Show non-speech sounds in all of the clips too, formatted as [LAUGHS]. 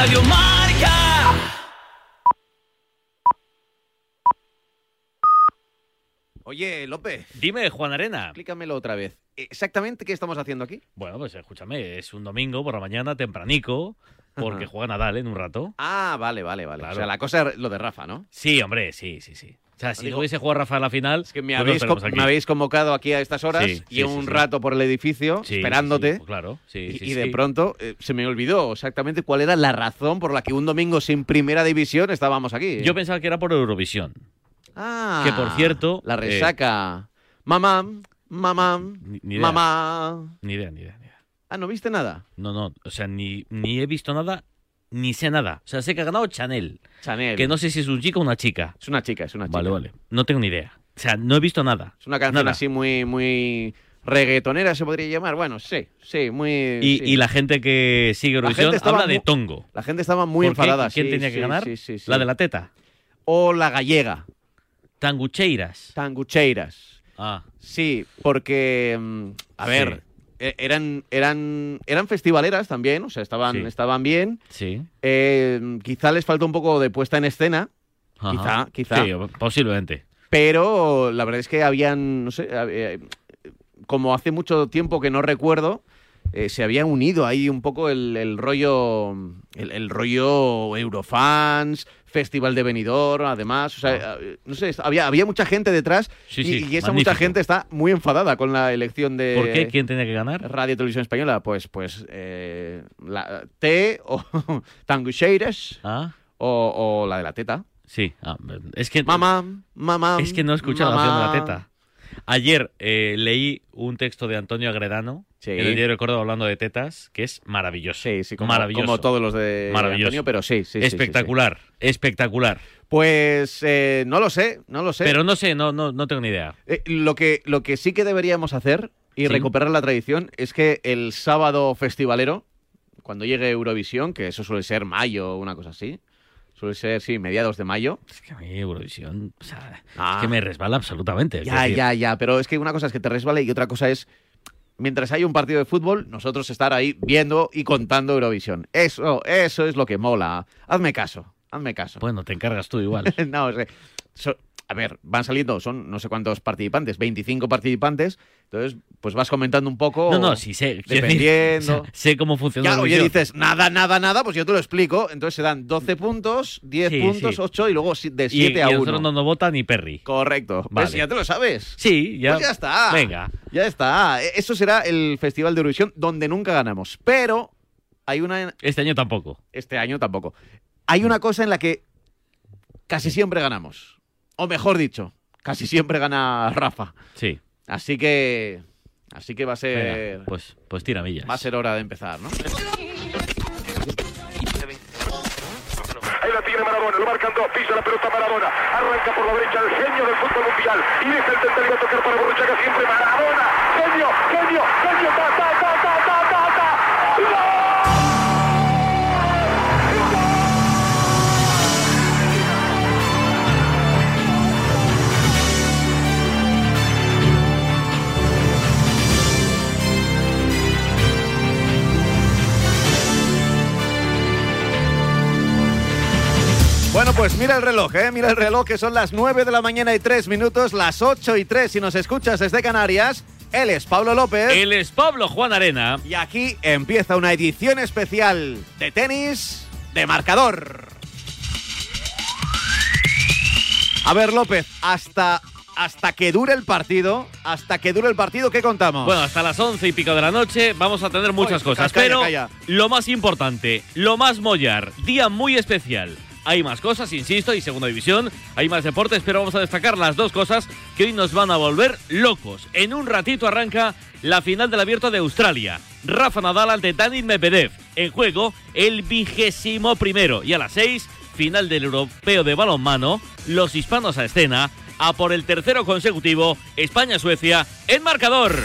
Radio Marca. Oye, López, Dime, Juan Arena. explícamelo otra vez. ¿Exactamente qué estamos haciendo aquí? Bueno, pues escúchame, es un domingo por la mañana tempranico, porque juega Nadal en un rato. Ah, vale, vale, vale. Claro. O sea, la cosa es lo de Rafa, ¿no? Sí, hombre, sí, sí, sí. O sea, si Digo- hubiese jugado Rafa en la final, Es que me pues habéis, me habéis convocado aquí a estas horas Sí, y sí, un sí, rato por el edificio esperándote. pues claro, y de pronto eh, se me olvidó exactamente cuál era la razón por la que un domingo sin primera división estábamos aquí. ¿eh? Yo pensaba que era por Eurovisión. Ah, que, por cierto, La eh, resaca. Mamá, mamá, Ni- ni idea. mamá. Ni idea, ni idea, ni idea. Ah, ¿no viste nada? No, no, o sea, ni, ni he visto nada, ni sé nada. O sea, sé que ha ganado Chanel, Chanel. que no sé si es un chico o una chica. Es una chica, es una chica. Vale, vale. No tengo ni idea. O sea, no he visto nada. Es una canción Nada. así muy, muy reggaetonera, se podría llamar. Bueno, sí, sí, muy. Y, sí. y la gente que sigue Eurovisión habla de Tongo. La gente estaba muy enfadada. ¿Quién sí, tenía que sí, ganar? sí, sí, sí. La de la teta. O la gallega, Tangucheiras. Tangucheiras. Ah, Sí, porque. mm, A ver. E- Eran, eran, eran festivaleras también, o sea, estaban, Sí. estaban bien. sí. Eh, quizá les faltó un poco de puesta en escena, Ajá. Quizá, quizá. Sí, posiblemente. pero la verdad es que habían, no sé, eh, como hace mucho tiempo que no recuerdo, eh, se había unido ahí un poco el, el rollo, el, el rollo Eurofans, Festival de Benidorm, además, o sea, eh, no sé, había, había mucha gente detrás Sí, y, sí, y esa magnífico. mucha gente está muy enfadada con la elección de ¿Por qué? ¿Quién tenía que ganar? Radio Televisión Española. Pues, pues, eh, la T o [LAUGHS] Tangucheiras Ah, o, o la de la teta. sí. Ah, es que Mamá, mamá. es que no he escuchado la canción de la teta. Ayer eh, leí un texto de Antonio Agredano Sí. en el diario de Córdoba hablando de tetas, que es maravilloso. Sí, sí, como, maravilloso. como todos los de Maravilloso. Antonio, pero sí, sí, sí, sí, sí. espectacular, espectacular. Pues eh, no lo sé, no lo sé. Pero no sé, no, no, no tengo ni idea. Eh, lo, que, lo que sí que deberíamos hacer y recuperar la tradición es que el sábado festivalero, cuando llegue Eurovisión, que eso suele ser mayo o una cosa así, suele ser, sí, mediados de mayo. Es que a mí Eurovisión, o sea, Ah. es que me resbala absolutamente. Ya, decir, ya, ya, pero es que una cosa es que te resbale y otra cosa es, mientras hay un partido de fútbol, nosotros estar ahí viendo y contando Eurovisión. Eso, eso es lo que mola. Hazme caso, hazme caso. Bueno, te encargas tú igual. [LAUGHS] no, es que so- a ver, van saliendo, son no sé cuántos participantes, 25 participantes, entonces pues vas comentando un poco. No, no, sí sé. decir, Dependiendo. o [LAUGHS] sea, sé cómo funciona oye, Eurovisión. dices nada, nada, nada, pues yo te lo explico. Entonces se dan 12 puntos, 10 Sí, puntos, sí. 8 y luego de Y, 7 y a a 1. nosotros no nos vota ni Perry. Correcto. Vale. Pues ya te lo sabes. Sí, ya. Pues ya está. Venga. Ya está. E- Eso será el Festival de Eurovisión donde nunca ganamos. Pero hay una. Este año tampoco. Este año tampoco. Hay una cosa en la que casi siempre ganamos. O mejor dicho, casi siempre gana Rafa. Sí. Así que. Así que va a Venga, ser. pues, pues tira millas. Va a ser hora de empezar, ¿no? Ahí la tiene Maradona, lo marcan dos, pisa la pelota Maradona, arranca por la derecha el genio del fútbol mundial y deja el central y va a tocar para Borruchaga siempre Maradona, genio, genio, genio, ta, ta, ta, ta, ta, ta, ta. ¡Gol! Bueno, pues mira el reloj, ¿eh? Mira el reloj, que son las 9 de la mañana y 3 minutos, las 8 y 3 si nos escuchas desde Canarias. Él es Pablo López. Él es Pablo Juan Arena. Y aquí empieza una edición especial de tenis de marcador. A ver, López, hasta, hasta que dure el partido, hasta que dure el partido, ¿qué contamos? Bueno, hasta las once y pico de la noche vamos a tener muchas cosas, calla, pero calla. lo más importante, lo más mollar, día muy especial. Hay más cosas, insisto, y segunda división, hay más deportes, pero vamos a destacar las dos cosas que hoy nos van a volver locos. En un ratito arranca la final del Abierto de Australia. Rafa Nadal ante Dani Medvedev. En juego el vigésimo primero. Y a las seis, final del Europeo de Balonmano. Los hispanos a escena. A por el tercero consecutivo, España-Suecia en marcador.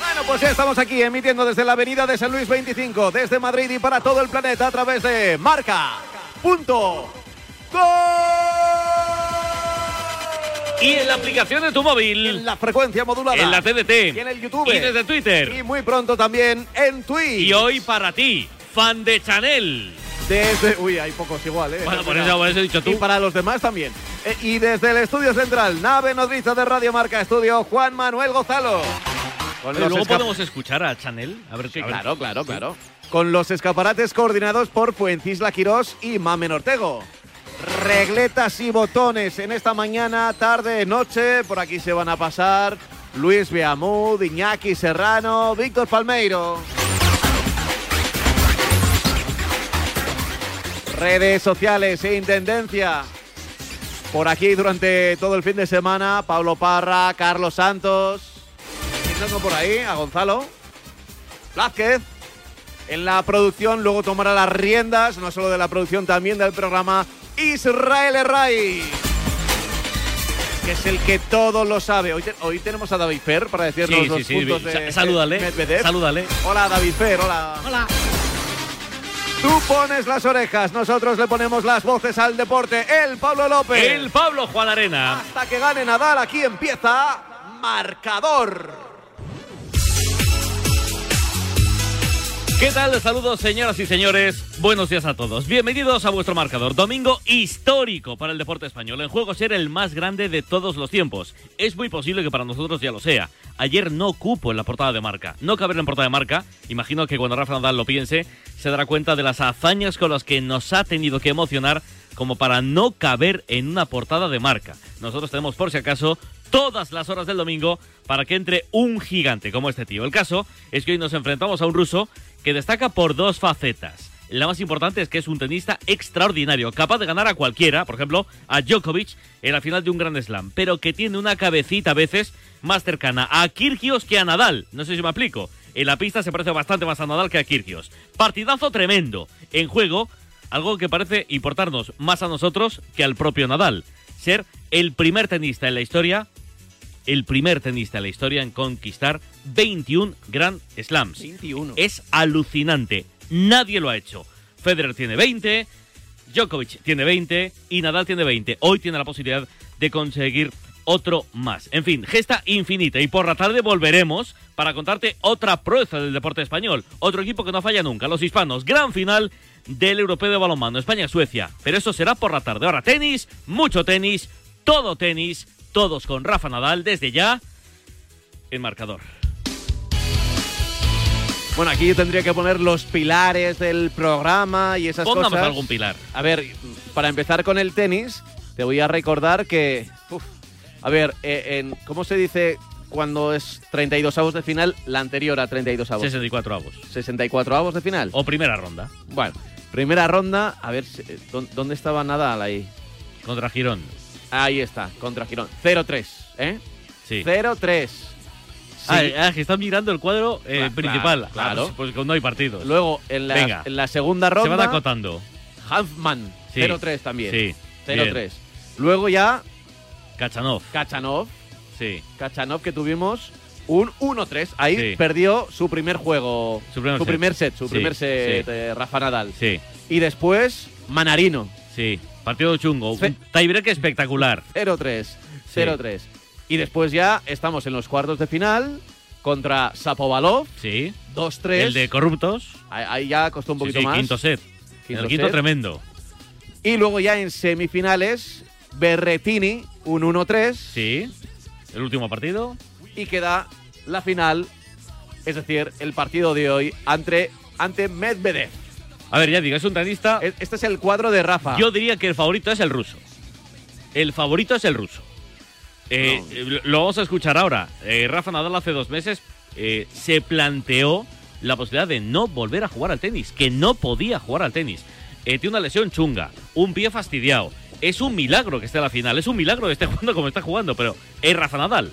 Bueno, pues ya estamos aquí emitiendo desde la avenida de San Luis 25, desde Madrid y para todo el planeta a través de Marca. Punto. Y en la aplicación de tu En móvil, la frecuencia modulada. en la TDT, Y en el YouTube. y desde Twitter. Y muy pronto también en Twitch. Y hoy para ti, fan de Chanel. Desde. Uy, hay pocos igual, ¿eh? Bueno, por eso, por eso he dicho tú. Y para los demás también. Eh, y desde el estudio central, nave nodriza de Radio Marca Estudio, Juan Manuel Gozalo. Con luego podemos escuchar a Chanel. A ver a ver. Claro, claro, claro. Con los escaparates coordinados por Fuencisla Quirós y Mamen Ortego. Regletas y botones en esta mañana, tarde, noche. Por aquí se van a pasar Luis Beamud, Iñaki Serrano, Víctor Palmeiro. Redes sociales e intendencia. Por aquí durante todo el fin de semana, Pablo Parra, Carlos Santos. Y tengo por ahí a Gonzalo Blázquez. En la producción, luego tomará las riendas, no solo de la producción, también del programa Israel Herray. Que es el que todo lo sabe. Hoy, te- hoy tenemos a David Fer para decirnos Sí, los sí, sí. puntos Sa- de salúdale. Medvedev. Salúdale. Hola David Fer, hola. Hola. Tú pones las orejas, nosotros le ponemos las voces al deporte. El Pablo López. El Pablo Juan Arena. Hasta que gane Nadal, aquí empieza Marcador. ¿Qué tal? Saludos, señoras y señores. Buenos días a todos. Bienvenidos a vuestro marcador. Domingo histórico para el deporte español. En juego ser el más grande de todos los tiempos. Es muy posible que para nosotros ya lo sea. Ayer no cupo en la portada de marca. No caber en la portada de marca. Imagino que cuando Rafa Nadal lo piense, se dará cuenta de las hazañas con las que nos ha tenido que emocionar como para no caber en una portada de marca. Nosotros tenemos, por si acaso, todas las horas del domingo para que entre un gigante como este tío. El caso es que hoy nos enfrentamos a un ruso que destaca por dos facetas. La más importante es que es un tenista extraordinario, capaz de ganar a cualquiera, por ejemplo, a Djokovic en la final de un Grand Slam, pero que tiene una cabecita a veces más cercana a Kirgios que a Nadal. No sé si me aplico. En la pista se parece bastante más a Nadal que a Kirgios. Partidazo tremendo. En juego, algo que parece importarnos más a nosotros que al propio Nadal. Ser el primer tenista en la historia el primer tenista en la historia en conquistar 21 Grand Slams. 21. Es alucinante. Nadie lo ha hecho. Federer tiene 20, Djokovic tiene 20 y Nadal tiene 20. Hoy tiene la posibilidad de conseguir otro más. En fin, gesta infinita. Y por la tarde volveremos para contarte otra proeza del deporte español. Otro equipo que no falla nunca, los hispanos. Gran final del europeo de balonmano, España-Suecia. Pero eso será por la tarde. Ahora tenis, mucho tenis, todo tenis, todos con Rafa Nadal desde ya en marcador. Bueno, aquí yo tendría que poner los pilares del programa y esas Pongamos cosas. algún pilar. A ver, para empezar con el tenis, te voy a recordar que. uf, a ver, eh, en, ¿cómo se dice cuando es 32 avos de final? La anterior a 32 avos. 64 avos. 64 avos de final. O primera ronda. Bueno, primera ronda. A ver, ¿dó- ¿dónde estaba Nadal ahí? Contra Girón. Ahí está, contra Girón. 0-3, ¿eh? Sí. 0-3. Sí. Ah, ah, que están mirando el cuadro eh, Cla- principal. claro, Ah, pues, pues no hay partidos. Luego, en la, Venga. en la segunda Se ronda. van acotando. Hanfman, Sí. 0-3 también. Sí. 0-3. Luego ya Kachanov. Kachanov, Sí. Kachanov que tuvimos un 1-3. Ahí Sí. perdió su primer juego, Su primer set. set, su primer set eh, Rafa Nadal. Sí. Y después Manarino, Sí. Partido chungo. Fe- Un tiebreak espectacular. 0-3, 0-3. Y después ya estamos en los cuartos de final contra Sapovalov, Sí. 2-3. El de corruptos. Ahí, ahí ya costó un Sí, poquito sí, más. quinto set. Quinto el quinto set. tremendo. Y luego ya en semifinales, Berretini, un 1-3. Sí. El último partido. y queda la final, es decir, el partido de hoy ante, ante Medvedev. A ver, ya digo, es un tenista. Este es el cuadro de Rafa. Yo diría que el favorito es el ruso. El favorito es el ruso. Eh, No. eh, Lo vamos a escuchar ahora. Eh, Rafa Nadal hace dos meses eh, se planteó la posibilidad de no volver a jugar al tenis, que no podía jugar al tenis. Tiene una lesión chunga, un pie fastidiado. Es un milagro que esté a la final, es un milagro que esté [LAUGHS] jugando como está jugando, pero es Rafa Nadal.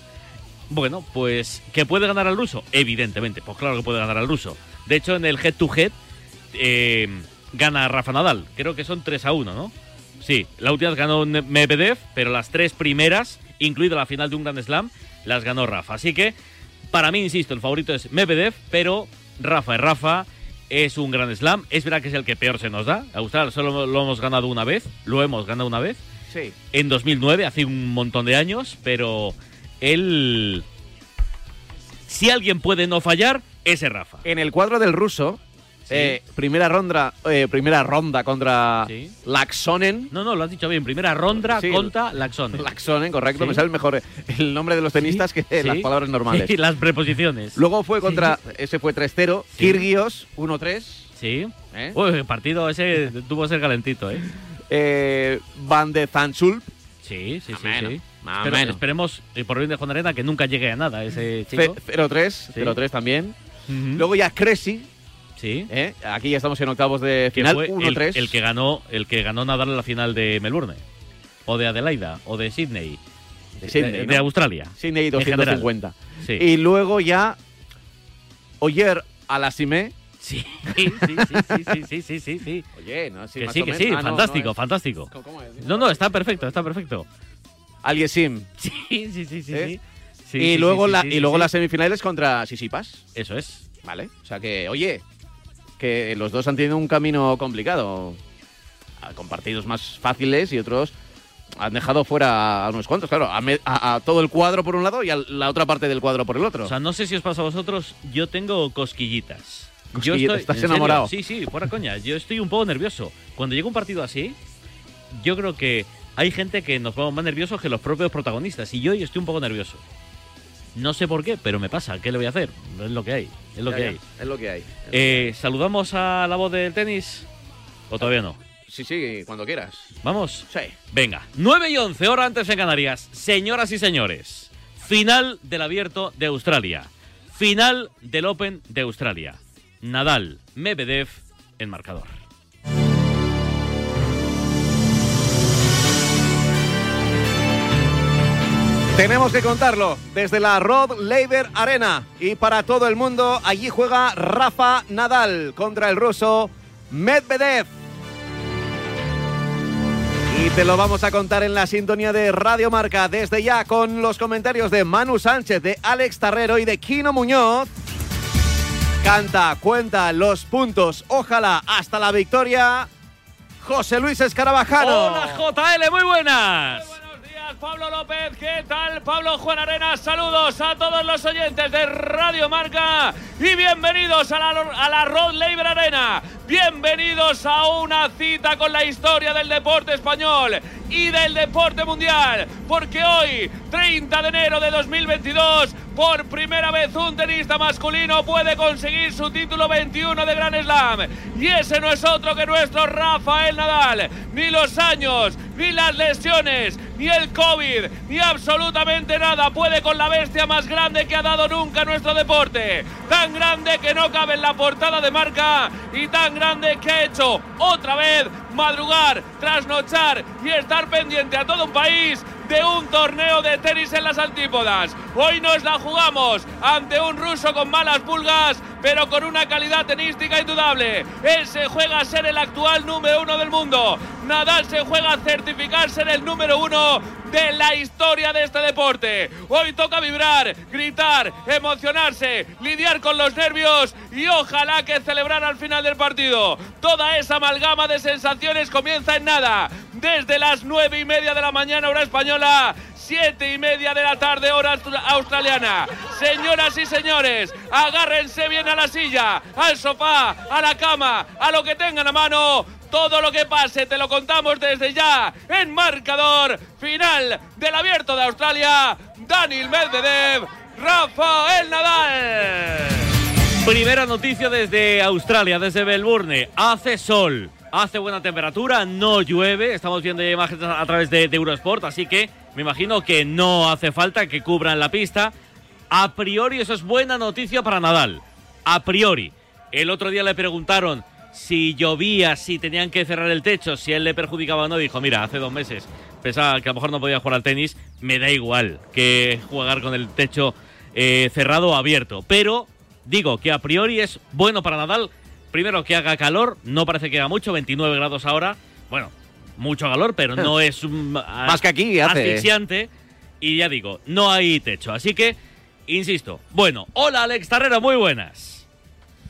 Bueno, pues que puede ganar al ruso, evidentemente, pues claro que puede ganar al ruso. De hecho, en el head to head eh, gana Rafa Nadal. Creo que son 3 a 1, ¿no? Sí, la última ganó Medvedev, pero las tres primeras, incluida la final de un Grand Slam, las ganó Rafa. Así que, para mí, insisto, el favorito es Medvedev, pero Rafa es Rafa, es un Grand Slam. Es verdad que es el que peor se nos da. Australia solo lo hemos ganado una vez, lo hemos ganado una vez, Sí. en 2009, hace un montón de años, pero él... Si alguien puede no fallar, ese Rafa. En el cuadro del ruso, Eh, primera ronda, eh, primera ronda contra Sí. Laxonen. No, no, lo has dicho bien. Primera ronda Sí. contra Laxone. Laxonen, correcto. Sí. Me sale mejor el nombre de los tenistas que las palabras normales. [LAUGHS] Sí, las preposiciones. Luego fue contra, ese fue 3-0, Sí. Kirgios 1-3, Sí. ¿eh? Uy, el partido ese tuvo que ser calentito, ¿eh? Eh, Van de Zanschulp, Sí, sí, Más sí, o menos, sí. más o Pero menos. esperemos, eh, por bien de Juan Arena, que nunca llegue a nada ese chico. 0-3, Sí. 0-3 también. Ujú. Luego ya Cressy, Sí. ¿Eh? Aquí ya estamos en octavos de final. Que fue el, el, que ganó, el que ganó Nadal en la final de Melbourne. O de Adelaida. O de Sydney. De, Sydney, eh, de, ¿no? Australia. Sydney 250. Sí. Y luego ya. Oyer a la Simé. Sí, sí, sí, sí, sí, sí, sí, sí. Oye, no, sí, que sí, que sí, ah, fantástico, no, no fantástico. No, no, está perfecto, está perfecto. Alguien sim. [LAUGHS] Sí, sí, sí, sí, ¿Eh? sí. y luego, la, y luego las semifinales contra Sisipas. Eso es. Vale. O sea que, oye, que los dos han tenido un camino complicado. Ah, Con partidos más fáciles y otros han dejado fuera a unos cuantos, claro. A, me- a- a todo el cuadro por un lado y a la otra parte del cuadro por el otro. o sea no sé si os pasa a vosotros yo tengo cosquillitas yo Cosquillitas, estoy ¿estás ¿en enamorado? sí sí fuera coña yo estoy un poco nervioso cuando llega un partido así yo creo que hay gente que nos ponemos más nerviosos que los propios protagonistas y yo hoy estoy un poco nervioso. No sé por qué, pero me pasa. ¿Qué le voy a hacer? Es lo que hay. Es lo Ya, que ya, hay. Es lo que hay. Eh, ¿Saludamos a la voz del tenis? ¿O todavía no? Sí, sí, cuando quieras. ¿Vamos? Sí. Venga, 9 y 11, hora antes en Canarias. Señoras y señores, final del abierto de Australia. Final del Open de Australia. Nadal, Medvedev en marcador. Tenemos que contarlo desde la Rod Laver Arena. Y para todo el mundo, allí juega Rafa Nadal contra el ruso Medvedev. Y te lo vamos a contar en la sintonía de Radio Marca desde ya con los comentarios de Manu Sánchez, de Alex Tarrero y de Kino Muñoz. Canta, cuenta los puntos, ojalá hasta la victoria. José Luis Escarabajano. Hola JL, muy buenas. Buenos días, Pablo López. ¿Qué tal, Pablo Juan Arenas? Saludos a todos los oyentes de Radio Marca y bienvenidos a la, a la Rod Laver Arena. Bienvenidos a una cita con la historia del deporte español y del deporte mundial. Porque hoy, 30 de enero de 2022, por primera vez un tenista masculino puede conseguir su título 21 de Grand Slam. Y ese no es otro que nuestro Rafael Nadal. Ni los años, ni las lesiones, ni el COVID, ni absolutamente nada puede con la bestia más grande que ha dado nunca nuestro deporte. Tan grande que no cabe en la portada de marca y tan grande que ha hecho otra vez madrugar, trasnochar y estar pendiente a todo un país de un torneo de tenis en las antípodas. Hoy nos la jugamos ante un ruso con malas pulgas, pero con una calidad tenística indudable. Él se juega a ser el actual número uno del mundo. Nadal se juega a certificarse en el número uno de la historia de este deporte. Hoy toca vibrar, gritar, emocionarse, lidiar con los nervios y ojalá que celebrar al final del partido. Toda esa amalgama de sensaciones comienza en nada. Desde las nueve y media de la mañana hora española, siete y media de la tarde hora austra- australiana. Señoras y señores, agárrense bien a la silla, al sofá, a la cama, a lo que tengan a mano. Todo lo que pase te lo contamos desde ya en marcador final del Abierto de Australia. Daniel Medvedev, Rafael Nadal. Primera noticia desde Australia, desde Melbourne. Hace sol, hace buena temperatura, no llueve. Estamos viendo imágenes a través de, de Eurosport, así que me imagino que no hace falta que cubran la pista. A priori, eso es buena noticia para Nadal. A priori. El otro día le preguntaron si llovía, si tenían que cerrar el techo, si él le perjudicaba o no. Dijo, mira, hace dos meses pensaba que a lo mejor no podía jugar al tenis. Me da igual que jugar con el techo eh, cerrado o abierto. Pero digo que a priori es bueno para Nadal. Primero que haga calor, no parece que haga mucho, 29 grados ahora. Bueno, mucho calor, pero no [LAUGHS] es un, Más que aquí hace. asfixiante. Y ya digo, no hay techo. Así que, insisto. Bueno, hola Alex Tarrera, muy buenas.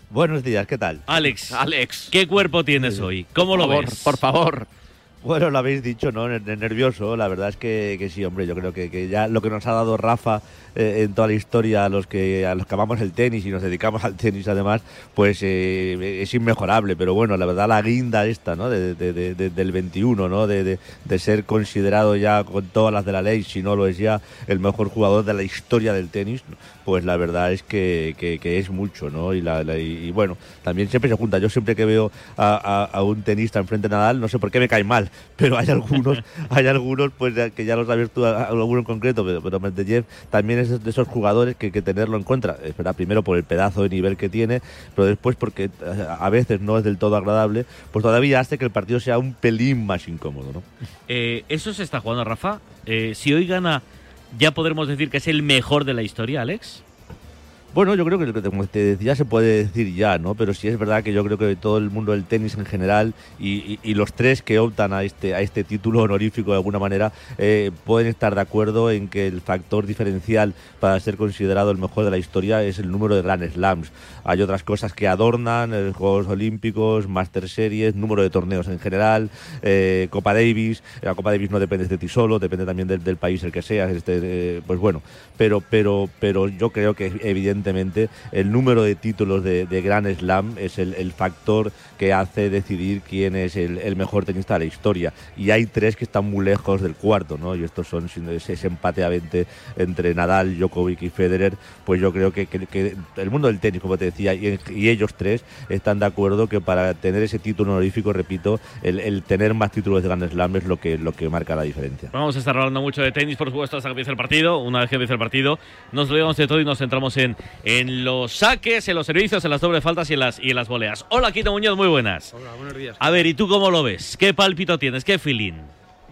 Buenos días, ¿qué tal? Alex, Alex. ¿qué cuerpo tienes hoy? ¿Cómo por lo favor, ves? Por favor. Bueno, lo habéis dicho, ¿no? Ner- Nervioso, la verdad es que, que sí, hombre, yo creo que, que ya lo que nos ha dado Rafa eh, en toda la historia a los que a los que amamos el tenis y nos dedicamos al tenis además, pues eh, es inmejorable, pero bueno, la verdad la guinda esta, ¿no? De, de- de- de- del 21, ¿no? De, ser considerado ya con todas las de la ley, si no lo es ya, el mejor jugador de la historia del tenis, pues la verdad es que, que- es mucho, ¿no? Y, la, y- bueno, también siempre se junta. Yo siempre que veo a, a- un tenista enfrente de Nadal, no sé por qué me cae mal, [LAUGHS] pero hay algunos, hay algunos pues que ya los sabes tú, alguno en concreto, pero, pero Medvedev también es de esos jugadores que hay que tenerlo en cuenta. Es verdad, primero por el pedazo de nivel que tiene, pero después porque eh, a veces no es del todo agradable, pues todavía hace que el partido sea un pelín más incómodo, ¿no? Eh, ¿Eso se está jugando, Rafa? Eh, si hoy gana, ¿ya podremos decir que es el mejor de la historia, Alex? Bueno, yo creo que como te decía se puede decir ya, ¿no? Pero sí es verdad que yo creo que todo el mundo del tenis en general y, los tres que optan a este, a este título honorífico de alguna manera eh, pueden estar de acuerdo en que el factor diferencial para ser considerado el mejor de la historia es el número de Grand Slams. Hay otras cosas que adornan, eh, Juegos Olímpicos, Master Series, número de torneos en general, eh, Copa Davis. La Copa Davis no depende de ti solo, depende también del, del país el que seas. Este, eh, pues bueno, pero, pero, pero yo creo que evidentemente el número de títulos de, de Grand Slam es el, el factor que hace decidir quién es el, el mejor tenista de la historia. Y hay tres que están muy lejos del cuarto, ¿no? Y estos son ese empate a 20 entre Nadal, Djokovic y Federer. Pues yo creo que, que- que el mundo del tenis, como te decía, y, y ellos tres están de acuerdo que para tener ese título honorífico, repito, el, el tener más títulos de Grand Slam es lo que, lo que marca la diferencia. Vamos a estar hablando mucho de tenis, por supuesto, hasta que empiece el partido. Una vez que empiece el partido, nos olvidamos de todo y nos centramos en, en los saques, en los servicios, en las dobles faltas y en las, y en las voleas. Hola, Quito Muñoz, muy buenas. Hola, buenos días. A ver, ¿y tú cómo lo ves? ¿Qué pálpito tienes? ¿Qué feeling?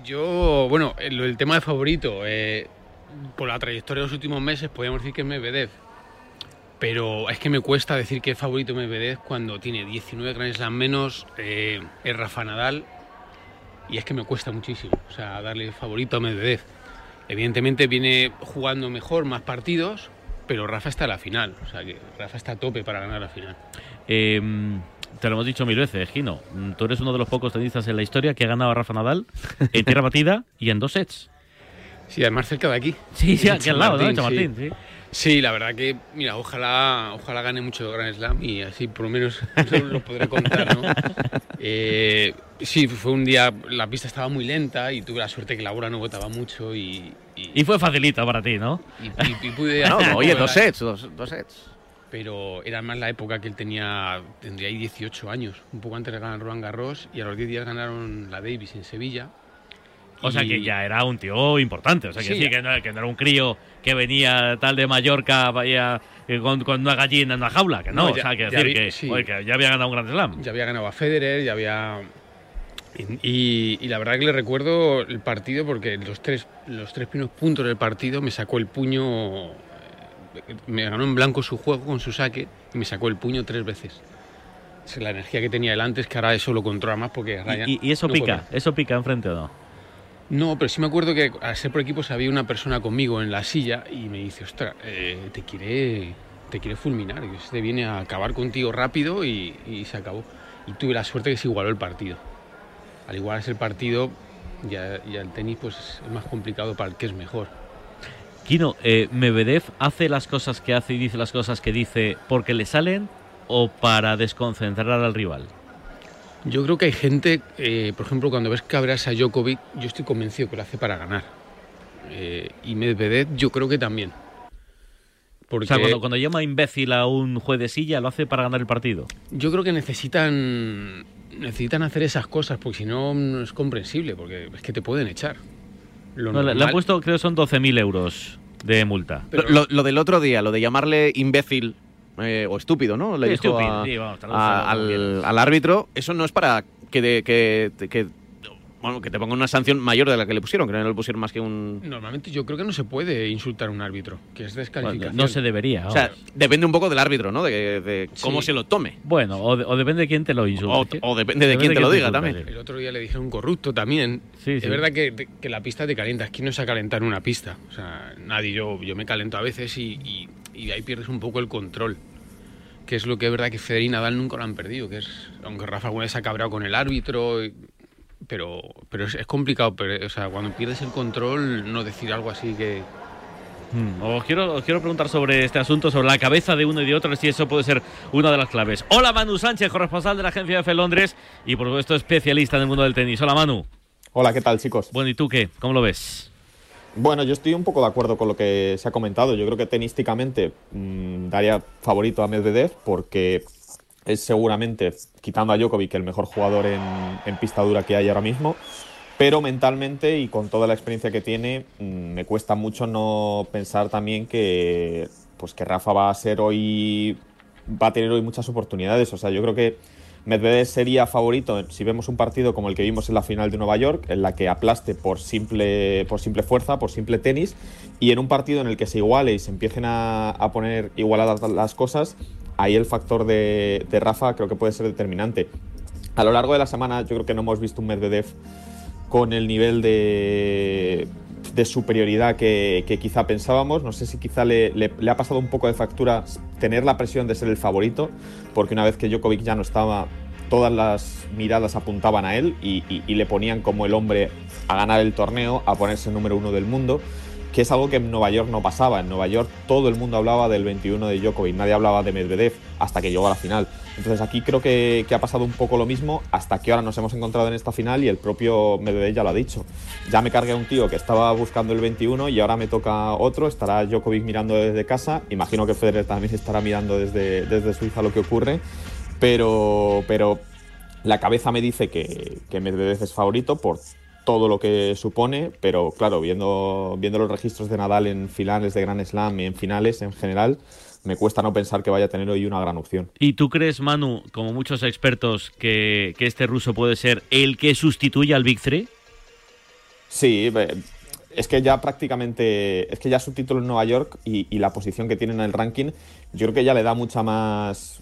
Yo, bueno, el, el tema de favorito, eh, por la trayectoria de los últimos meses, podríamos decir que es Medvedev. Pero es que me cuesta decir que es favorito Medvedev cuando tiene 19 Grand Slam menos, eh, es Rafa Nadal, y es que me cuesta muchísimo, o sea, darle favorito a Medvedev. Evidentemente viene jugando mejor, más partidos, pero Rafa está a la final, o sea que Rafa está a tope para ganar la final. Eh, te lo hemos dicho mil veces, Gino. Mm, Tú eres uno de los pocos tenistas en la historia que ha ganado a Rafa Nadal en tierra batida y en dos sets. Sí, además cerca de aquí. Sí, sí, aquí al lado, ¿no? Sí. Sí, la verdad que, mira, ojalá, ojalá gane mucho Grand Slam y así por lo menos [LAUGHS] lo podré contar, ¿no? Eh, sí, fue un día, la pista estaba muy lenta y tuve la suerte que la bola no botaba mucho y... y- Y fue facilito para ti, ¿no? y- y- y pude [LAUGHS] No, oye, dos sets, dos, dos sets. Pero era más la época que él tenía, tendría ahí 18 años, un poco antes de ganar Roland Garros y a los 10 días ganaron la Davis en Sevilla. O sea que ya era un tío importante. O sea que Sí. sí, que, no, que no era un crío que venía tal de Mallorca vaya eh, con, con una gallina en una jaula. Que no, No, o sea, que ya decir que, sí. oye, que ya había ganado un Grand Slam. ya había ganado a Federer, ya había... Y, y la verdad que le recuerdo el partido porque los tres, los tres primeros puntos del partido me sacó el puño, me ganó en blanco su juego con su saque y me sacó el puño tres veces. Es la energía que tenía él antes, que ahora eso lo controla más porque Ryan... Y, y- eso no pica, eso pica enfrente o no. No, pero sí me acuerdo que al ser por equipos había una persona conmigo en la silla y me dice, ostras, eh, te quiere te quiere fulminar, y este viene a acabar contigo rápido y, y se acabó. Y tuve la suerte que se igualó el partido. Al igualarse el partido, ya, ya el tenis pues es más complicado para el que es mejor. Kino, eh, ¿Medvedev hace las cosas que hace y dice las cosas que dice porque le salen o para desconcentrar al rival? Yo creo que hay gente, eh, por ejemplo, cuando ves cabreas a Djokovic, yo estoy convencido que lo hace para ganar. Eh, y Medvedev yo creo que también. Porque O sea, cuando, cuando llama imbécil a un juez de silla, lo hace para ganar el partido. Yo creo que necesitan necesitan hacer esas cosas porque si no no es comprensible porque es que te pueden echar. Lo No, le, han puesto, creo que son 12.000 euros de multa. Pero- lo, lo del otro día, lo de llamarle imbécil eh, o estúpido, ¿no? Le Sí, dijo estúpido, a- sí, vamos, tradúcelo a- como al, árbitro. Eso no es para que, de- que, que, bueno, que te ponga una sanción mayor de la que le pusieron, que no le pusieron más que un... Normalmente yo creo que no se puede insultar a un árbitro, que es Bueno, descalificación. no se debería. O sea, depende un poco del árbitro, ¿no? De, de cómo Sí. se lo tome. Bueno, o, de- o depende de quién te lo insulte. o depende de quién te lo diga también. El otro día le dijeron corrupto también. Sí, es sí. verdad que, que la pista te calienta, es que no es a calentar una pista. O sea, nadie, yo, yo me calento a veces y, y, y ahí pierdes un poco el control. Que es lo que es verdad que Federer y Nadal nunca lo han perdido. Que es, aunque Rafa alguna vez se ha cabreado con el árbitro, y- pero, pero es, es complicado. Pero, o sea, cuando pierdes el control, no decir algo así que, Hmm. Os quiero, os quiero preguntar sobre este asunto, sobre la cabeza de uno y de otro, si eso puede ser una de las claves. Hola Manu Sánchez, corresponsal de la agencia F Londres y por supuesto especialista en el mundo del tenis. Hola Manu. Hola, ¿qué tal chicos? Bueno, ¿y tú qué? ¿Cómo lo ves? Bueno, yo estoy un poco de acuerdo con lo que se ha comentado. Yo creo que tenísticamente mmm, daría favorito a Medvedev porque es seguramente, quitando a Djokovic, el mejor jugador en, en pista dura que hay ahora mismo. Pero mentalmente y con toda la experiencia que tiene, mmm, me cuesta mucho no pensar también que, pues que Rafa va a ser hoy, va a tener hoy muchas oportunidades. O sea, yo creo que Medvedev sería favorito si vemos un partido como el que vimos en la final de Nueva York, en la que aplaste por simple, por simple fuerza, por simple tenis, y en un partido en el que se iguale y se empiecen a, a poner igualadas las cosas, ahí el factor de, de Rafa creo que puede ser determinante. A lo largo de la semana yo creo que no hemos visto un Medvedev con el nivel de, superioridad que, quizá pensábamos. No sé si quizá le, ha pasado un poco de factura tener la presión de ser el favorito, porque una vez que Djokovic ya no estaba, todas las miradas apuntaban a él y le ponían como el hombre a ganar el torneo, a ponerse número uno del mundo que es algo que en Nueva York no pasaba. En Nueva York todo el mundo hablaba del 21 de Djokovic, nadie hablaba de Medvedev hasta que llegó a la final. Entonces aquí creo que, que, ha pasado un poco lo mismo hasta que ahora nos hemos encontrado en esta final y el propio Medvedev ya lo ha dicho. Ya me cargué a un tío que estaba buscando el 21 y ahora me toca otro, estará Djokovic mirando desde casa, imagino que Federer también estará mirando desde, desde Suiza lo que ocurre, pero, pero la cabeza me dice que, que Medvedev es favorito por todo lo que supone, pero claro, viendo, viendo los registros de Nadal en finales de Grand Slam y en finales en general, me cuesta no pensar que vaya a tener hoy una gran opción. ¿Y tú crees, Manu, como muchos expertos, que, que este ruso puede ser el que sustituya al Big Three? Sí, es que ya prácticamente, es que ya su título en Nueva York y, y, la posición que tiene en el ranking, yo creo que ya le da mucha más,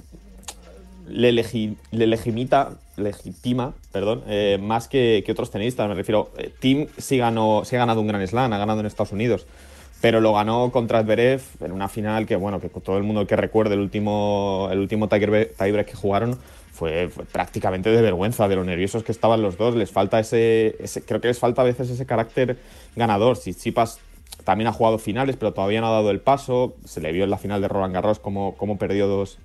le, legi, le legimita, legitima, perdón, eh, más que, que, otros tenistas. Me refiero, eh, Tim sí, ganó, sí ha ganado un Grand Slam, ha ganado en Estados Unidos, pero lo ganó contra Zverev en una final que, bueno, que todo el mundo que recuerde el último, el último tiebreak tie que jugaron fue, fue, prácticamente de vergüenza, de lo nerviosos que estaban los dos. Les falta ese, ese creo que les falta a veces ese carácter ganador. Si Chipas también ha jugado finales, pero todavía no ha dado el paso. Se le vio en la final de Roland Garros como, como perdió dos,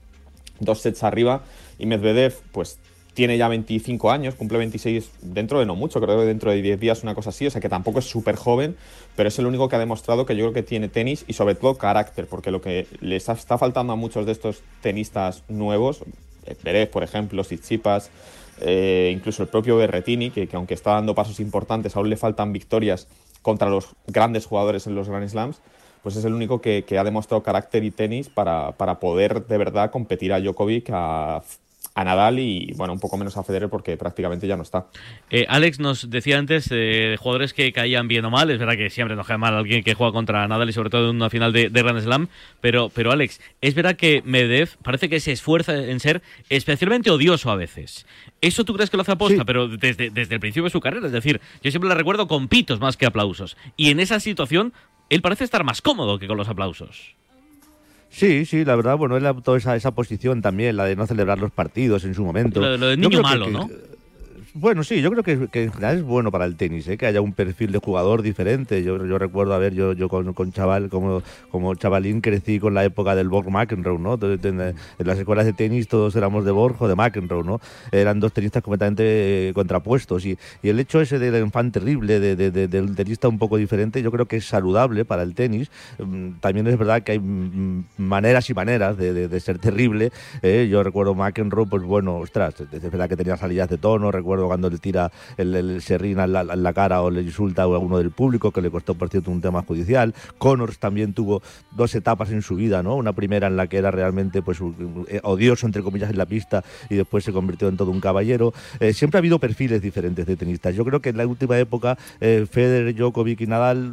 dos sets arriba. Y Medvedev, pues tiene ya 25 años, cumple 26 dentro de no mucho, creo que dentro de 10 días, una cosa así, o sea que tampoco es súper joven, pero es el único que ha demostrado que yo creo que tiene tenis y sobre todo carácter, porque lo que les está faltando a muchos de estos tenistas nuevos, Pérez, por ejemplo, Tsitsipas, eh, incluso el propio Berretini, que, que aunque está dando pasos importantes, aún le faltan victorias contra los grandes jugadores en los Grand Slams, pues es el único que, que ha demostrado carácter y tenis para, para, poder de verdad competir a Djokovic a a Nadal y bueno, un poco menos a Federer porque prácticamente ya no está. Eh, Alex nos decía antes eh, de jugadores que caían bien o mal, es verdad que siempre nos cae mal alguien que juega contra Nadal y sobre todo en una final de, de Grand Slam, pero, pero Alex, es verdad que Medvedev parece que se esfuerza en ser especialmente odioso a veces. ¿Eso tú crees que lo hace aposta? Sí. Pero desde, desde el principio de su carrera, es decir, yo siempre le recuerdo con pitos más que aplausos. Y en esa situación, él parece estar más cómodo que con los aplausos. Sí, sí, la verdad, bueno, él adoptó esa, esa posición también, la de no celebrar los partidos en su momento. Lo, lo de niño malo, que, ¿no? Bueno, sí, yo creo que, en general es bueno para el tenis, ¿eh? que haya un perfil de jugador diferente. Yo, yo recuerdo, a ver, yo, yo con, chaval, como, como chavalín crecí con la época del Borg McEnroe, ¿no? En, las escuelas de tenis todos éramos de Borg o de McEnroe, ¿no? Eran dos tenistas completamente eh, contrapuestos. Y, y, el hecho ese del infante terrible, de, de, del tenista un poco diferente, yo creo que es saludable para el tenis. Mm, también es verdad que hay mm, maneras y maneras de, ser terrible. ¿eh? Yo recuerdo McEnroe, pues bueno, ostras, es verdad que tenía salidas de tono, recuerdo cuando le tira el, el serrín a la, cara o le insulta a uno del público, que le costó, por cierto, un tema judicial. Connors también tuvo dos etapas en su vida, ¿no? Una primera en la que era realmente pues odioso, entre comillas, en la pista y después se convirtió en todo un caballero. Eh, siempre ha habido perfiles diferentes de tenistas. Yo creo que en la última época eh, Federer, Djokovic y Nadal,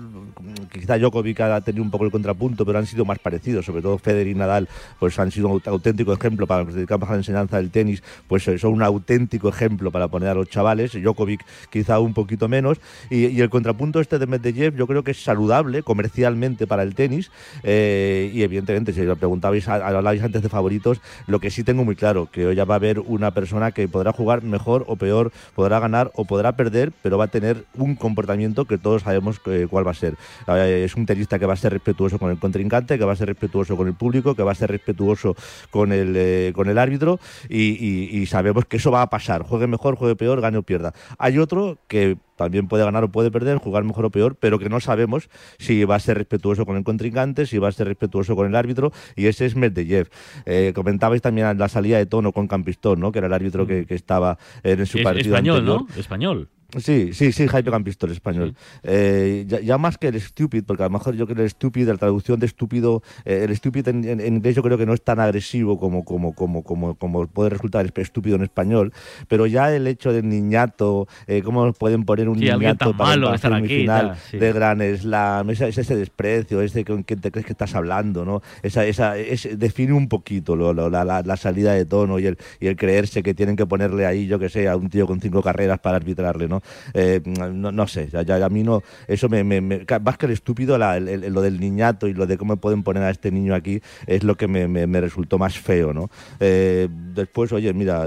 quizá Djokovic ha tenido un poco el contrapunto, pero han sido más parecidos, sobre todo Federer y Nadal, pues han sido un auténtico ejemplo para los que dedicamos a la enseñanza del tenis, pues son un auténtico ejemplo para poner a los chavales, Djokovic quizá un poquito menos, y, el contrapunto este de Medvedev yo creo que es saludable comercialmente para el tenis, eh, y evidentemente si lo preguntabais, hablabais antes de favoritos, lo que sí tengo muy claro, que hoy ya va a haber una persona que podrá jugar mejor o peor, podrá ganar o podrá perder, pero va a tener un comportamiento que todos sabemos que- cuál va a ser. Eh, es un tenista que va a ser respetuoso con el contrincante, que va a ser respetuoso con el público, que va a ser respetuoso con el, eh, con el árbitro y, y- y sabemos que eso va a pasar. Juegue mejor, juegue peor, gane o pierda. Hay otro que también puede ganar o puede perder, jugar mejor o peor, pero que no sabemos si va a ser respetuoso con el contrincante, si va a ser respetuoso con el árbitro, y ese es Medvedev. Eh, comentabais también la salida de tono con Campistón, ¿no? que era el árbitro que, que estaba en su Es partido español, anterior. ¿no? Español. Sí, sí, sí, Jaime Campistón, español. Eh, ya, ya más que el stupid, porque a lo mejor yo creo que el stupid, la traducción de estúpido, eh, el stupid en, en- en inglés yo creo que no es tan agresivo como, como, como, como, como puede resultar el estúpido en español, pero ya el hecho del niñato, eh, cómo pueden poner un Sí, niñato para malo estar aquí tal, sí. de Gran Slam, ese, ese desprecio, ese con quién te crees que estás hablando, ¿no? Esa, esa, es- define un poquito lo- lo- la, la- la salida de tono y el, y el creerse que tienen que ponerle ahí, yo que sé, a un tío con cinco carreras para arbitrarle, ¿no? Eh, no, sé, ya, ya a mí no, eso me, me- más que el estúpido, el- el- lo del niñato y lo de cómo pueden poner a este niño aquí es lo que me, resultó más feo, ¿no? Eh, después, oye, mira,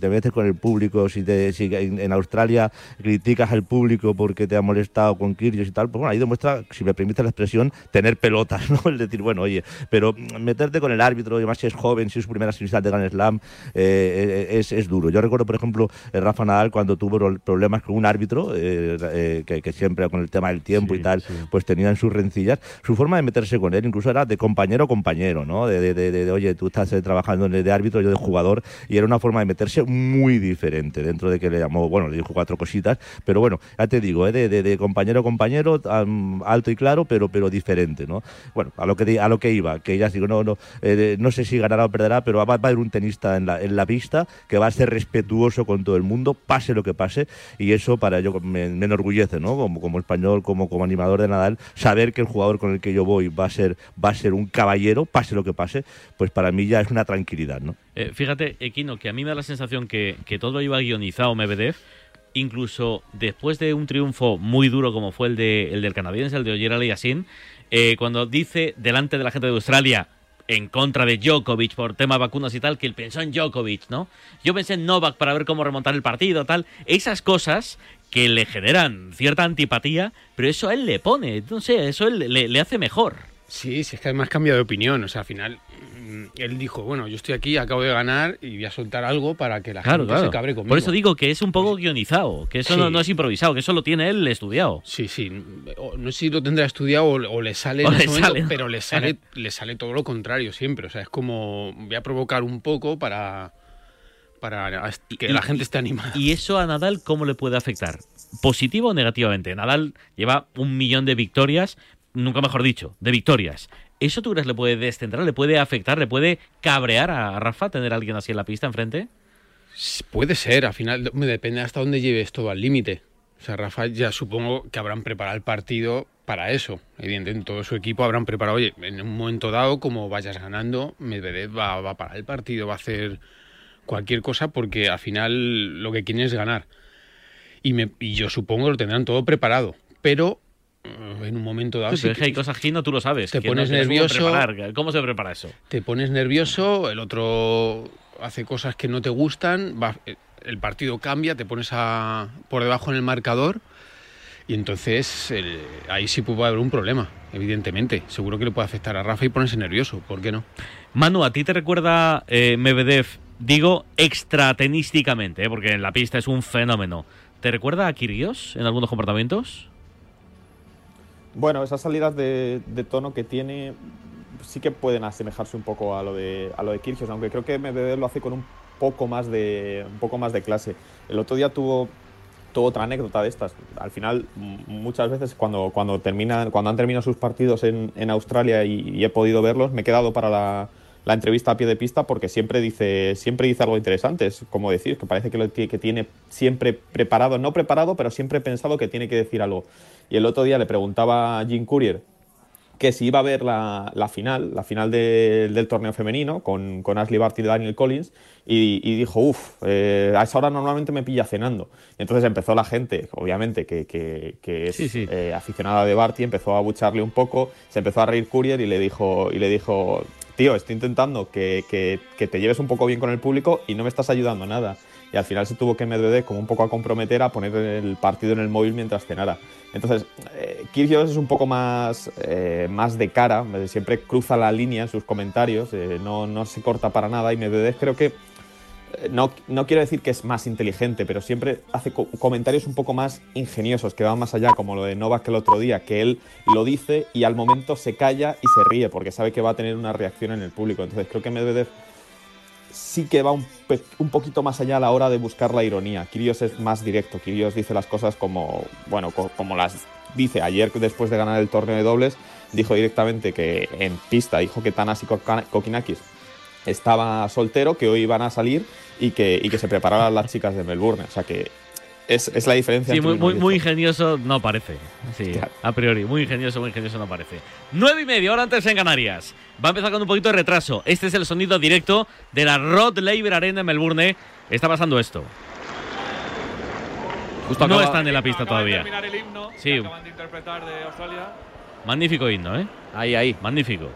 te metes con el público, si, te, si en, Australia criticas al público porque te ha molestado con Kyrgios y tal, pues bueno, ahí demuestra, si me permite la expresión, tener pelotas, [LAUGHS] ¿no? Es decir, bueno, oye, pero meterte con el árbitro, además si es joven, si es su primera semifinal de Grand Slam, eh, es, es duro. Yo recuerdo, por ejemplo, Rafa Nadal cuando tuvo pro- problemas con un árbitro, eh, eh, que, que siempre con el tema del tiempo y tal, pues tenían sus rencillas. Su forma de meterse con él incluso era de compañero a compañero, ¿no? De, de- de- de, oye, tú estás eh, trabajando en de árbitro, yo de jugador, y era una forma de meterse muy diferente, dentro de que le llamó, bueno, le dijo cuatro cositas, pero bueno, ya te digo, eh, de, compañero a compañero, alto y claro, pero, pero diferente, ¿no? Bueno, a lo que, a lo que iba, que ya digo, no, no, eh, no sé si ganará o perderá, pero va, va a haber un tenista en la, en la pista que va a ser respetuoso con todo el mundo, pase lo que pase, y eso para me, me enorgullece, ¿no? Como, como español, como, como animador de Nadal, saber que el jugador con el que yo voy va a ser, va a ser un caballero, pase lo que pase, pues para mí ya es una tranquilidad, ¿no? Eh, fíjate, Equino, que a mí me da la sensación que, que todo iba guionizado Medvedev, incluso después de un triunfo muy duro como fue el, de, el del canadiense, el de Oyer Aliassime, eh, cuando dice delante de la gente de Australia en contra de Djokovic por tema vacunas y tal, que él pensó en Djokovic, ¿no? Yo pensé en Novak para ver cómo remontar el partido, tal. Esas cosas que le generan cierta antipatía, pero eso a él le pone, no sé, eso él le hace mejor. Sí, sí, es que además cambia de opinión. O sea, al final mm, él dijo, bueno, yo estoy aquí, acabo de ganar y voy a soltar algo para que la Claro, gente claro. se cabre conmigo. Por eso digo que es un poco guionizado, que eso no, Sí. no es improvisado, que eso lo tiene él estudiado. Sí, sí. O- no sé si lo tendrá estudiado o, o le sale, O en le ese momento, pero le sale, le sale todo lo contrario siempre. O sea, es como voy a provocar un poco para, para que Y- la gente esté animada. ¿Y eso a Nadal cómo le puede afectar? ¿Positivo o negativamente? Nadal lleva un millón de victorias, nunca mejor dicho, de victorias. ¿Eso tú crees le puede descentrar, le puede afectar, le puede cabrear a Rafa tener a alguien así en la pista enfrente? Puede ser, al final me depende hasta dónde lleves todo al límite. O sea, Rafa ya supongo que habrán preparado el partido para eso. Evidentemente, todo su equipo habrán preparado, oye, en un momento dado, como vayas ganando, Medvedev va, va a parar el partido, va a hacer cualquier cosa porque al final lo que quieren es ganar. Y, me, y yo supongo que lo tendrán todo preparado. Pero en un momento dado Sí, es que hay cosas que no tú lo sabes. te que pones nervioso. ¿Cómo se prepara eso? te pones nervioso, el otro hace cosas que no te gustan, va- el partido cambia, te pones a, por debajo en el marcador y entonces el- ahí sí puede haber un problema, evidentemente. Seguro que le puede afectar a Rafa y ponerse nervioso, ¿por qué no? Manu, ¿a ti te recuerda eh, Medvedev, digo extratenísticamente, eh, porque en la pista es un fenómeno, ¿te recuerda a Kyrgios en algunos comportamientos? Bueno, esas salidas de, tono que tiene sí que pueden asemejarse un poco a lo de a lo de Kyrgios, aunque creo que Medvedev lo hace con un poco más de un poco más de clase. El otro día tuvo tuvo otra anécdota de estas. Al final, muchas veces cuando, cuando, terminan, cuando han terminado sus partidos en, en Australia y he podido verlos, me he quedado para la, la entrevista a pie de pista porque siempre dice, siempre dice algo interesante. Es como decir, que parece que lo que tiene siempre preparado, no preparado, pero siempre pensado que tiene que decir algo. Y el otro día le preguntaba a Jim Courier que si iba a ver la, la final, la final de- del torneo femenino con, con Ashley Barty y Daniel Collins y, y dijo, uff, a esa hora normalmente me pilla cenando. Entonces empezó la gente, obviamente, que, que- que es Sí, sí. eh, aficionada de Barty, empezó a bucharle un poco, se empezó a reír Courier y le dijo, y le dijo tío, estoy intentando que, que- te lleves un poco bien con el público y no me estás ayudando nada. Y al final se tuvo que Medvedev como un poco a comprometer a poner el partido en el móvil mientras cenara. Entonces, eh, es un poco más, eh, más de cara, siempre cruza la línea en sus comentarios, eh, no, no se corta para nada y Medvedev creo que no, no quiero decir que es más inteligente, pero siempre hace co- comentarios un poco más ingeniosos, que van más allá, como lo de Novak el otro día, que él lo dice y al momento se calla y se ríe, porque sabe que va a tener una reacción en el público. Entonces creo que Medvedev sí que va un, un poquito más allá a la hora de buscar la ironía. Kyrgios es más directo, Kyrgios dice las cosas como, bueno, co- como las dice. Ayer, después de ganar el torneo de dobles, dijo directamente que en pista, dijo que Tanasi Kokinakis estaba soltero, que hoy iban a salir y que, y que se prepararan las chicas de Melbourne. O sea que es, es la diferencia. Sí, entre muy, ingenioso no parece. Sí, Claro. a priori, muy ingenioso, muy ingenioso no parece. Nueve y media, hora antes en Canarias. Va a empezar con un poquito de retraso. Este es el sonido directo de la Rod Laver Arena en Melbourne. Está pasando esto. Justo no están en la pista de todavía. el himno Sí. que acaban de interpretar de Australia, Magnífico himno, ¿eh? Ahí, ahí. Magnífico.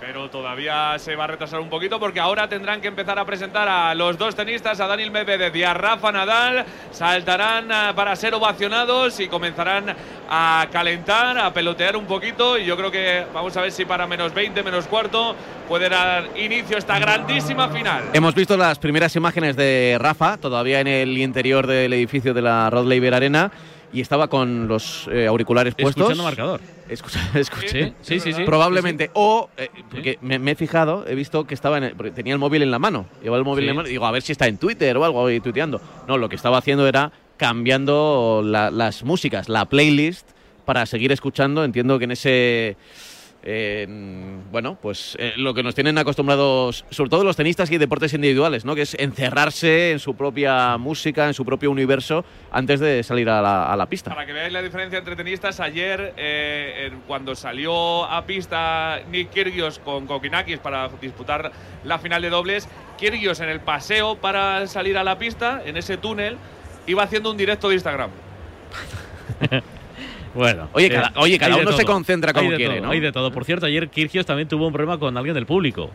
Pero todavía se va a retrasar un poquito porque ahora tendrán que empezar a presentar a los dos tenistas, a Daniel Medvedev y a Rafa Nadal. Saltarán ah, para ser ovacionados y comenzarán a calentar, a pelotear un poquito. Y yo creo que vamos a ver si para menos 20, menos cuarto puede dar inicio esta grandísima final. Hemos visto las primeras imágenes de Rafa, todavía en el interior del edificio de la Rod Laver Arena, y estaba con los eh, auriculares puestos. Escuchando marcador. Escucha, [LAUGHS] escucha. Sí, sí, sí. sí. Probablemente. O, eh, porque me, me he fijado, he visto que estaba en el- porque tenía el móvil en la mano. Llevaba el móvil Sí. en la mano. y Digo, a ver si está en Twitter o algo, y tuiteando. No, lo que estaba haciendo era cambiando la- las músicas, la playlist, para seguir escuchando. Entiendo que en ese. Eh, bueno, pues eh, lo que nos tienen acostumbrados, sobre todo los tenistas y deportes individuales, ¿no? Que es encerrarse en su propia música, en su propio universo, antes de salir a la, a la pista. Para que veáis la diferencia entre tenistas, ayer eh, cuando salió a pista Nick Kyrgios con Kokinakis para disputar la final de dobles, Kyrgios en el paseo para salir a la pista, en ese túnel, iba haciendo un directo de Instagram. [LAUGHS] Bueno. Oye, eh, cada- oye, cada uno se concentra como quiere, todo, ¿no? Hay de todo. Por cierto, ayer Kirgios también tuvo un problema con alguien del público.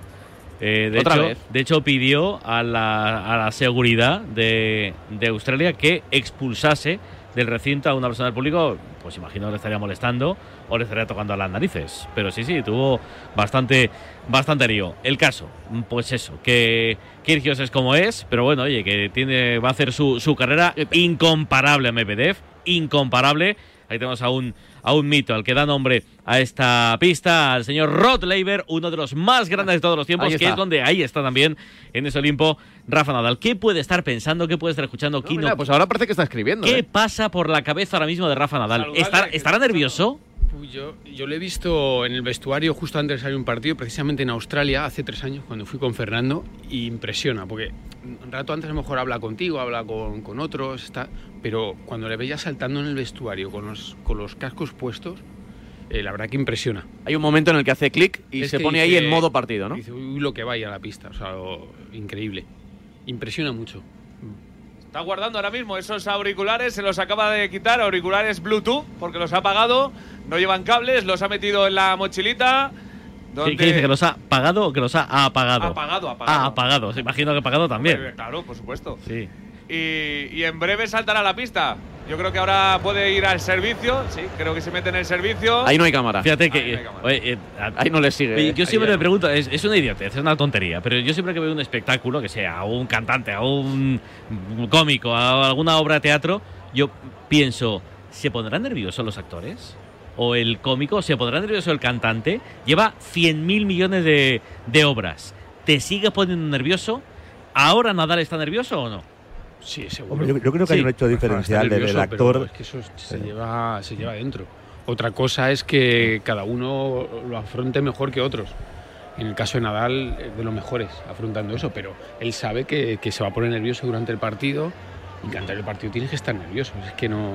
Eh, de, ¿Otra hecho, vez? de hecho, pidió a la, a la seguridad de, de Australia que expulsase del recinto a una persona del público, pues imagino que le estaría molestando o le estaría tocando a las narices. Pero sí, sí, tuvo bastante, bastante lío. El caso, pues eso, que Kirgios es como es, pero bueno, oye, que tiene, va a hacer su, su carrera incomparable a Medvedev, incomparable. Ahí tenemos a un, a un mito al que da nombre a esta pista, al señor Rod Laver, uno de los más grandes de todos los tiempos, Ahí que está. es donde ahí está también en ese Olimpo Rafa Nadal. ¿Qué puede estar pensando? ¿Qué puede estar escuchando? No, Kino? mira, pues ahora parece que está escribiendo. ¿Qué ¿eh? pasa por la cabeza ahora mismo de Rafa Nadal? Saludadle, ¿Estará, que estará nervioso? Uy, Yo, yo lo he visto en el vestuario justo antes de salir un partido, precisamente en Australia, hace tres años, cuando fui con Fernando, y impresiona, porque un rato antes a lo mejor habla contigo, habla con, con otros, está, pero cuando le veías saltando en el vestuario con los, con los cascos puestos, eh, la verdad que impresiona. Hay un momento en el que hace clic y Es se pone ahí dice- en modo partido, ¿no? Dice, uy, lo que vaya a la pista, o sea, lo- increíble. Impresiona mucho. Está guardando ahora mismo esos auriculares, se los acaba de quitar, auriculares Bluetooth, porque los ha apagado, no llevan cables, los ha metido en la mochilita. ¿Qué, Donde qué dice? ¿Que los ha pagado o que los ha apagado? Apagado, apagado. Ah, apagado. Se imagino que apagado también. Claro, por supuesto. Sí. Y, y en breve saltará a la pista. Yo creo que ahora puede ir al servicio, sí, creo que se mete en el servicio. Ahí no hay cámara. Fíjate Ahí que. no hay eh, cámara. oye, eh, a- Ahí no le sigue. ¿eh? yo siempre me pregunto, es, es una idiotez, es una tontería, pero yo siempre que veo un espectáculo, que sea a un cantante, a un cómico, a alguna obra de teatro, yo pienso, ¿se pondrán nerviosos los actores? ¿O el cómico? ¿Se pondrá nervioso el cantante? Lleva 100 mil millones de, de obras. ¿Te sigue poniendo nervioso? ¿Ahora Nadal está nervioso o no? Sí, seguro. Hombre, yo, yo creo que hay Sí. un hecho diferencial del pero actor. Es que eso se, Sí. lleva, se lleva dentro. Otra cosa es que cada uno lo afronte mejor que otros. En el caso de Nadal, es de los mejores afrontando eso, pero él sabe que, que se va a poner nervioso durante el partido y que antes del partido tienes que estar nervioso. Es que no.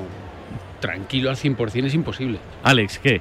Tranquilo al 100% es imposible. Alex, ¿qué?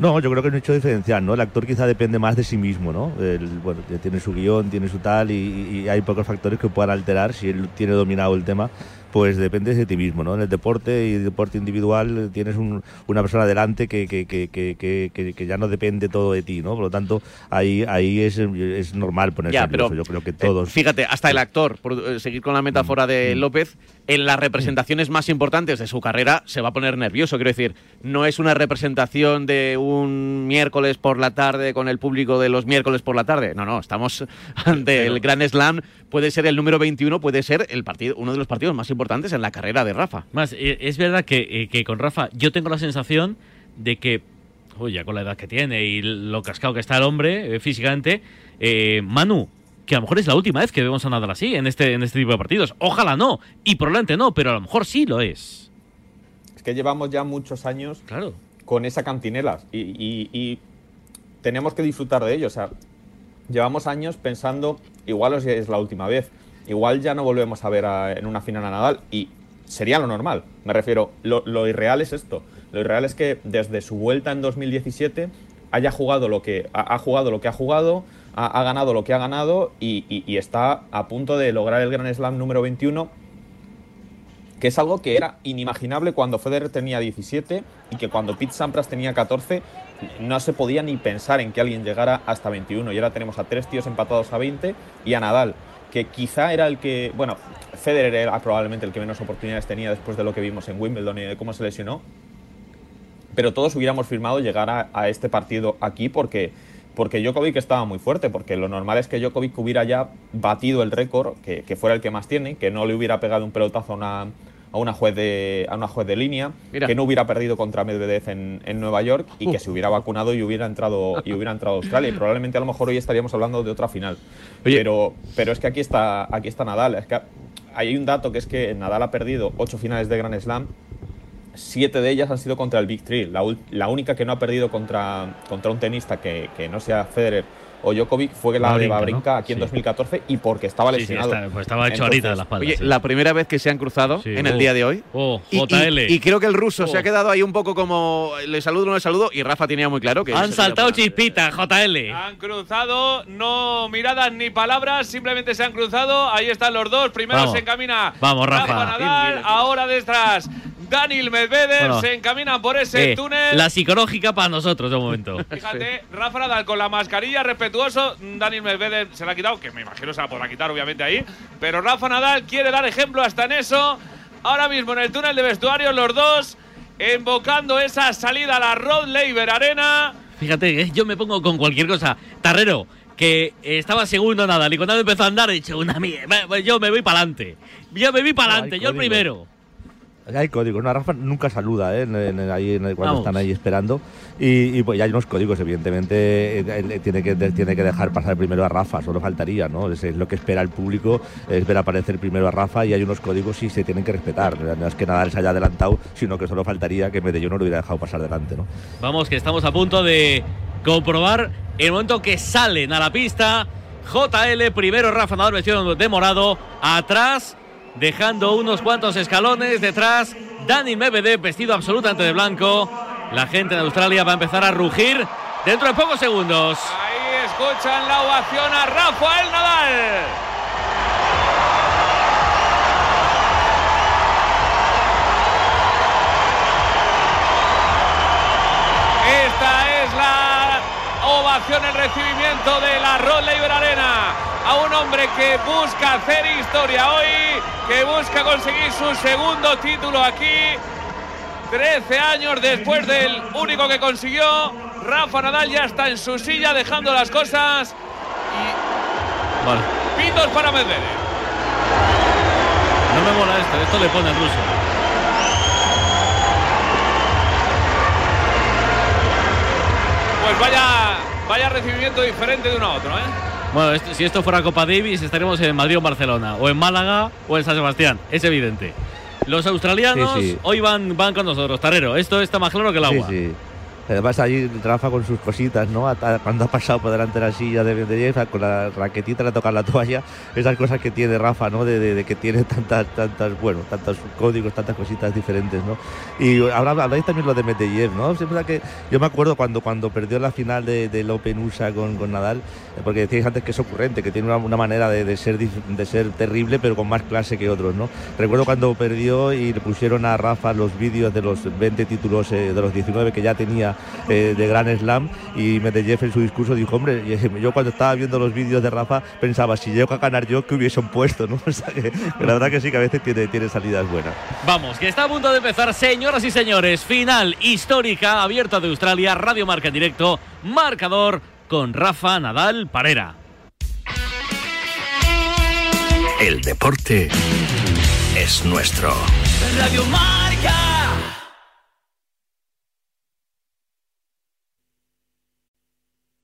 No, yo creo que es un hecho diferencial, ¿no? El actor quizá depende más de sí mismo, ¿no? El, bueno, tiene su guion, tiene su tal y, y hay pocos factores que puedan alterar si él tiene dominado el tema pues depende de ti mismo, ¿no? En el deporte y deporte individual tienes un, una persona delante que, que, que, que, que ya no depende todo de ti, ¿no? Por lo tanto, ahí, ahí es, es normal ponerse Ya, nervioso. pero, Yo creo que eh, todos... fíjate, hasta el actor, por eh, seguir con la metáfora de López, en las representaciones más importantes de su carrera se va a poner nervioso. Quiero decir, no es una representación de un miércoles por la tarde con el público de los miércoles por la tarde. No, no, estamos [LAUGHS] ante el Gran Slam. Puede ser el número 21, puede ser el partido, uno de los partidos más importantes en la carrera de Rafa. Más, eh, es verdad que, eh, que con Rafa yo tengo la sensación de que, uy, ya con la edad que tiene y lo cascado que está el hombre eh, físicamente, eh, Manu, que a lo mejor es la última vez que vemos a Nadal así en este, en este tipo de partidos. Ojalá no, y probablemente no, pero a lo mejor sí lo es. Es que llevamos ya muchos años Claro. con esa cantinela y, y- y tenemos que disfrutar de ello. O sea, llevamos años pensando, igual es- la última vez, igual ya no volvemos a ver a- en una final a Nadal y sería lo normal. Me refiero, lo, lo irreal es esto. Lo irreal es que desde su vuelta en 2017 haya jugado lo que ha, ha jugado lo que ha jugado, ha, ganado lo que ha ganado y, está a punto de lograr el Grand Slam número 21 que es algo que era inimaginable cuando Federer tenía 17 y que cuando Pete Sampras tenía 14 no se podía ni pensar en que alguien llegara hasta 21 y ahora tenemos a tres tíos empatados a 20 y a Nadal que quizá era el que, bueno, Federer era probablemente el que menos oportunidades tenía después de lo que vimos en Wimbledon y de cómo se lesionó, pero todos hubiéramos firmado llegar a este partido aquí porque, porque Djokovic estaba muy fuerte, porque lo normal es que Djokovic hubiera ya batido el récord, que, que fuera el que más tiene, que no le hubiera pegado un pelotazo a una, a una, juez, de, a una juez de línea, Mira. que no hubiera perdido contra Medvedev en, en Nueva York y que se hubiera vacunado y hubiera entrado y hubiera entrado a Australia. Y probablemente a lo mejor hoy estaríamos hablando de otra final. Oye. Pero, pero es que aquí está, aquí está Nadal. Es que hay un dato que es que Nadal ha perdido ocho finales de Grand Slam siete de ellas han sido contra el Big Three. La, la única que no ha perdido contra, contra un tenista que, que no sea Federer o Djokovic fue la de Babrinka ¿no? aquí en Sí. 2014 y porque estaba Sí, sí, lesionado. está- pues estaba hecho ahorita de la espalda. Oye, sí. la primera vez que se han cruzado Sí, en el oh. día de hoy. Oh, Y, y- JL. y creo que el ruso se Oh. ha quedado ahí un poco como le saludo no le saludo y Rafa tenía muy claro que Han saltado chispitas, JL. Han cruzado, no miradas ni palabras, simplemente se han cruzado. Ahí están los dos. Primero Vamos. se encamina Vamos, Rafa. Nadal, ahora detrás Daniel Medvedev. Bueno. se encaminan por ese Eh, túnel. la psicológica para nosotros de momento. [LAUGHS] Fíjate, Rafa Nadal con la mascarilla, respetuoso. Daniel Medvedev se la ha quitado, que me imagino se la podrá quitar, obviamente, ahí. Pero Rafa Nadal quiere dar ejemplo hasta en eso. Ahora mismo en el túnel de vestuario, los dos invocando esa salida a la Rod Laver Arena. Fíjate, que yo me pongo con cualquier cosa. Tarrero, que estaba segundo Nadal y cuando empezó a andar he dicho una mierda. Yo me voy para adelante. Yo me voy para adelante, yo el primero. Hay códigos. No, Rafa nunca saluda ¿eh? en, en- ahí en- cuando Vamos. están ahí esperando. Y, y, pues ya hay unos códigos, evidentemente. eh, él tiene, que, tiene que dejar pasar primero a Rafa, solo faltaría, ¿no? Es, es lo que espera el público, es ver aparecer primero a Rafa y hay unos códigos y se tienen que respetar. No es que Nadal se haya adelantado, sino que solo faltaría que Medellín no lo hubiera dejado pasar delante, ¿no? Vamos, que estamos a punto de comprobar el momento que salen a la pista. JL, primero Rafa Nadal vestido de morado, atrás, dejando unos cuantos escalones, detrás Dani Medvedev vestido absolutamente de blanco. La gente en Australia va a empezar a rugir dentro de pocos segundos. Ahí escuchan la ovación a Rafael Nadal. Esta es la ovación, el recibimiento de la Rod Laver Arena a un hombre que busca hacer historia hoy, que busca conseguir su segundo título aquí. 13 años después del único que consiguió, Rafa Nadal ya está en su silla dejando las cosas. Vale. Pitos para Medvedev. No me mola esto, esto le pone el ruso. Pues vaya, vaya recibimiento diferente de uno a otro, ¿eh? Bueno, esto- si esto fuera Copa Davis, estaríamos en Madrid o en Barcelona, o en Málaga o en San Sebastián, es evidente. Los australianos Sí, sí. hoy van, van con nosotros, Tarrero. Esto está más claro que el agua. Sí, sí. Además, ahí Rafa con sus cositas, ¿no? Cuando ha pasado por delante de la silla de Medvedev, con la raquetita le tocar la toalla, esas cosas que tiene Rafa, ¿no? De, de- de que tiene tantas, tantas, bueno, tantos códigos, tantas cositas diferentes, ¿no? Y ahora habláis también lo de Medvedev, ¿no? Verdad que yo me acuerdo cuando, cuando perdió la final de- del Open USA con, con Nadal, porque decíais antes que es ocurrente, que tiene una, manera de, ser, de ser terrible, pero con más clase que otros, ¿no? Recuerdo cuando perdió y le pusieron a Rafa los vídeos de los 20 títulos, eh, de los 19 que ya tenía eh, de Gran Slam, y Medvedev en su discurso dijo, hombre, [LAUGHS] yo cuando estaba viendo los vídeos de Rafa pensaba, si llego a ganar yo, que hubiesen puesto, ¿no? [LAUGHS] O sea que la verdad que sí, que a veces tiene, tiene salidas buenas. Vamos, que está a punto de empezar, señoras y señores. Final histórica, abierta de Australia, Radio Marca en directo, marcador con Rafa Nadal Parera. El deporte es nuestro. Radio Marca.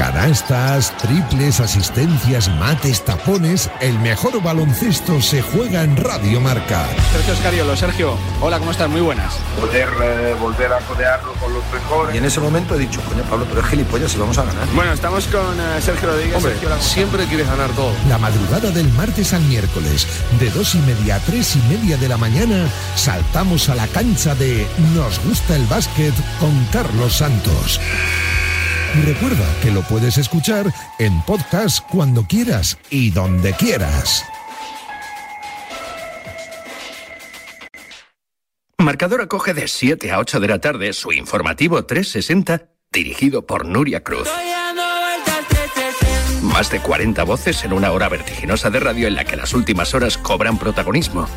Canastas, triples, asistencias, mates, tapones. El mejor baloncesto se juega en Radio Marca. Sergio Escariolo, Sergio, hola, ¿cómo estás? Muy buenas. Poder eh, volver a codearlo con los mejores. Y en ese momento he dicho, coño, Pablo, tú eres gilipollas y vamos a ganar. Bueno, estamos con eh, Sergio Rodríguez. Hombre, Sergio, siempre quieres ganar todo. La madrugada del martes al miércoles, de dos y media a tres y media de la mañana, saltamos a la cancha de Nos gusta el básquet con Carlos Santos. Recuerda que lo puedes escuchar en podcast cuando quieras y donde quieras. Marcador acoge de 7 a 8 de la tarde su informativo 360 dirigido por Nuria Cruz. Más de 40 voces en una hora vertiginosa de radio en la que las últimas horas cobran protagonismo.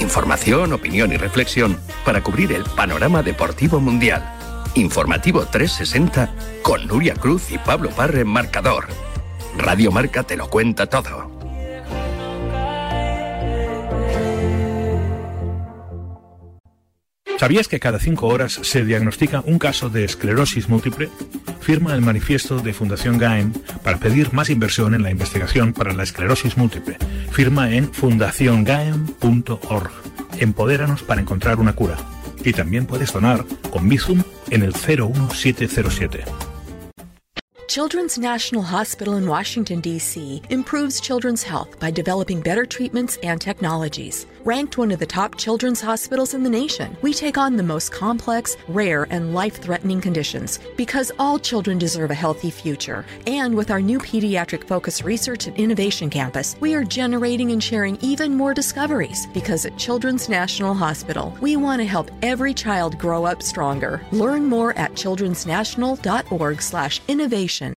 Información, opinión y reflexión para cubrir el panorama deportivo mundial. Informativo 360 con Nuria Cruz y Pablo Parre Marcador. Radio Marca te lo cuenta todo. ¿Sabías que cada cinco horas se diagnostica un caso de esclerosis múltiple? Firma el manifiesto de Fundación GAEM para pedir más inversión en la investigación para la esclerosis múltiple. Firma en fundaciongaem.org. Empodéranos para encontrar una cura. Y también puedes donar con Bizum en el 01707. Children's National Hospital in Washington, D.C. improves children's health by developing better treatments and technologies. Ranked one of the top children's hospitals in the nation, we take on the most complex, rare, and life threatening conditions because all children deserve a healthy future. And with our new pediatric focused research and innovation campus, we are generating and sharing even more discoveries because at Children's National Hospital, we want to help every child grow up stronger. Learn more at childrensnational.org/innovation.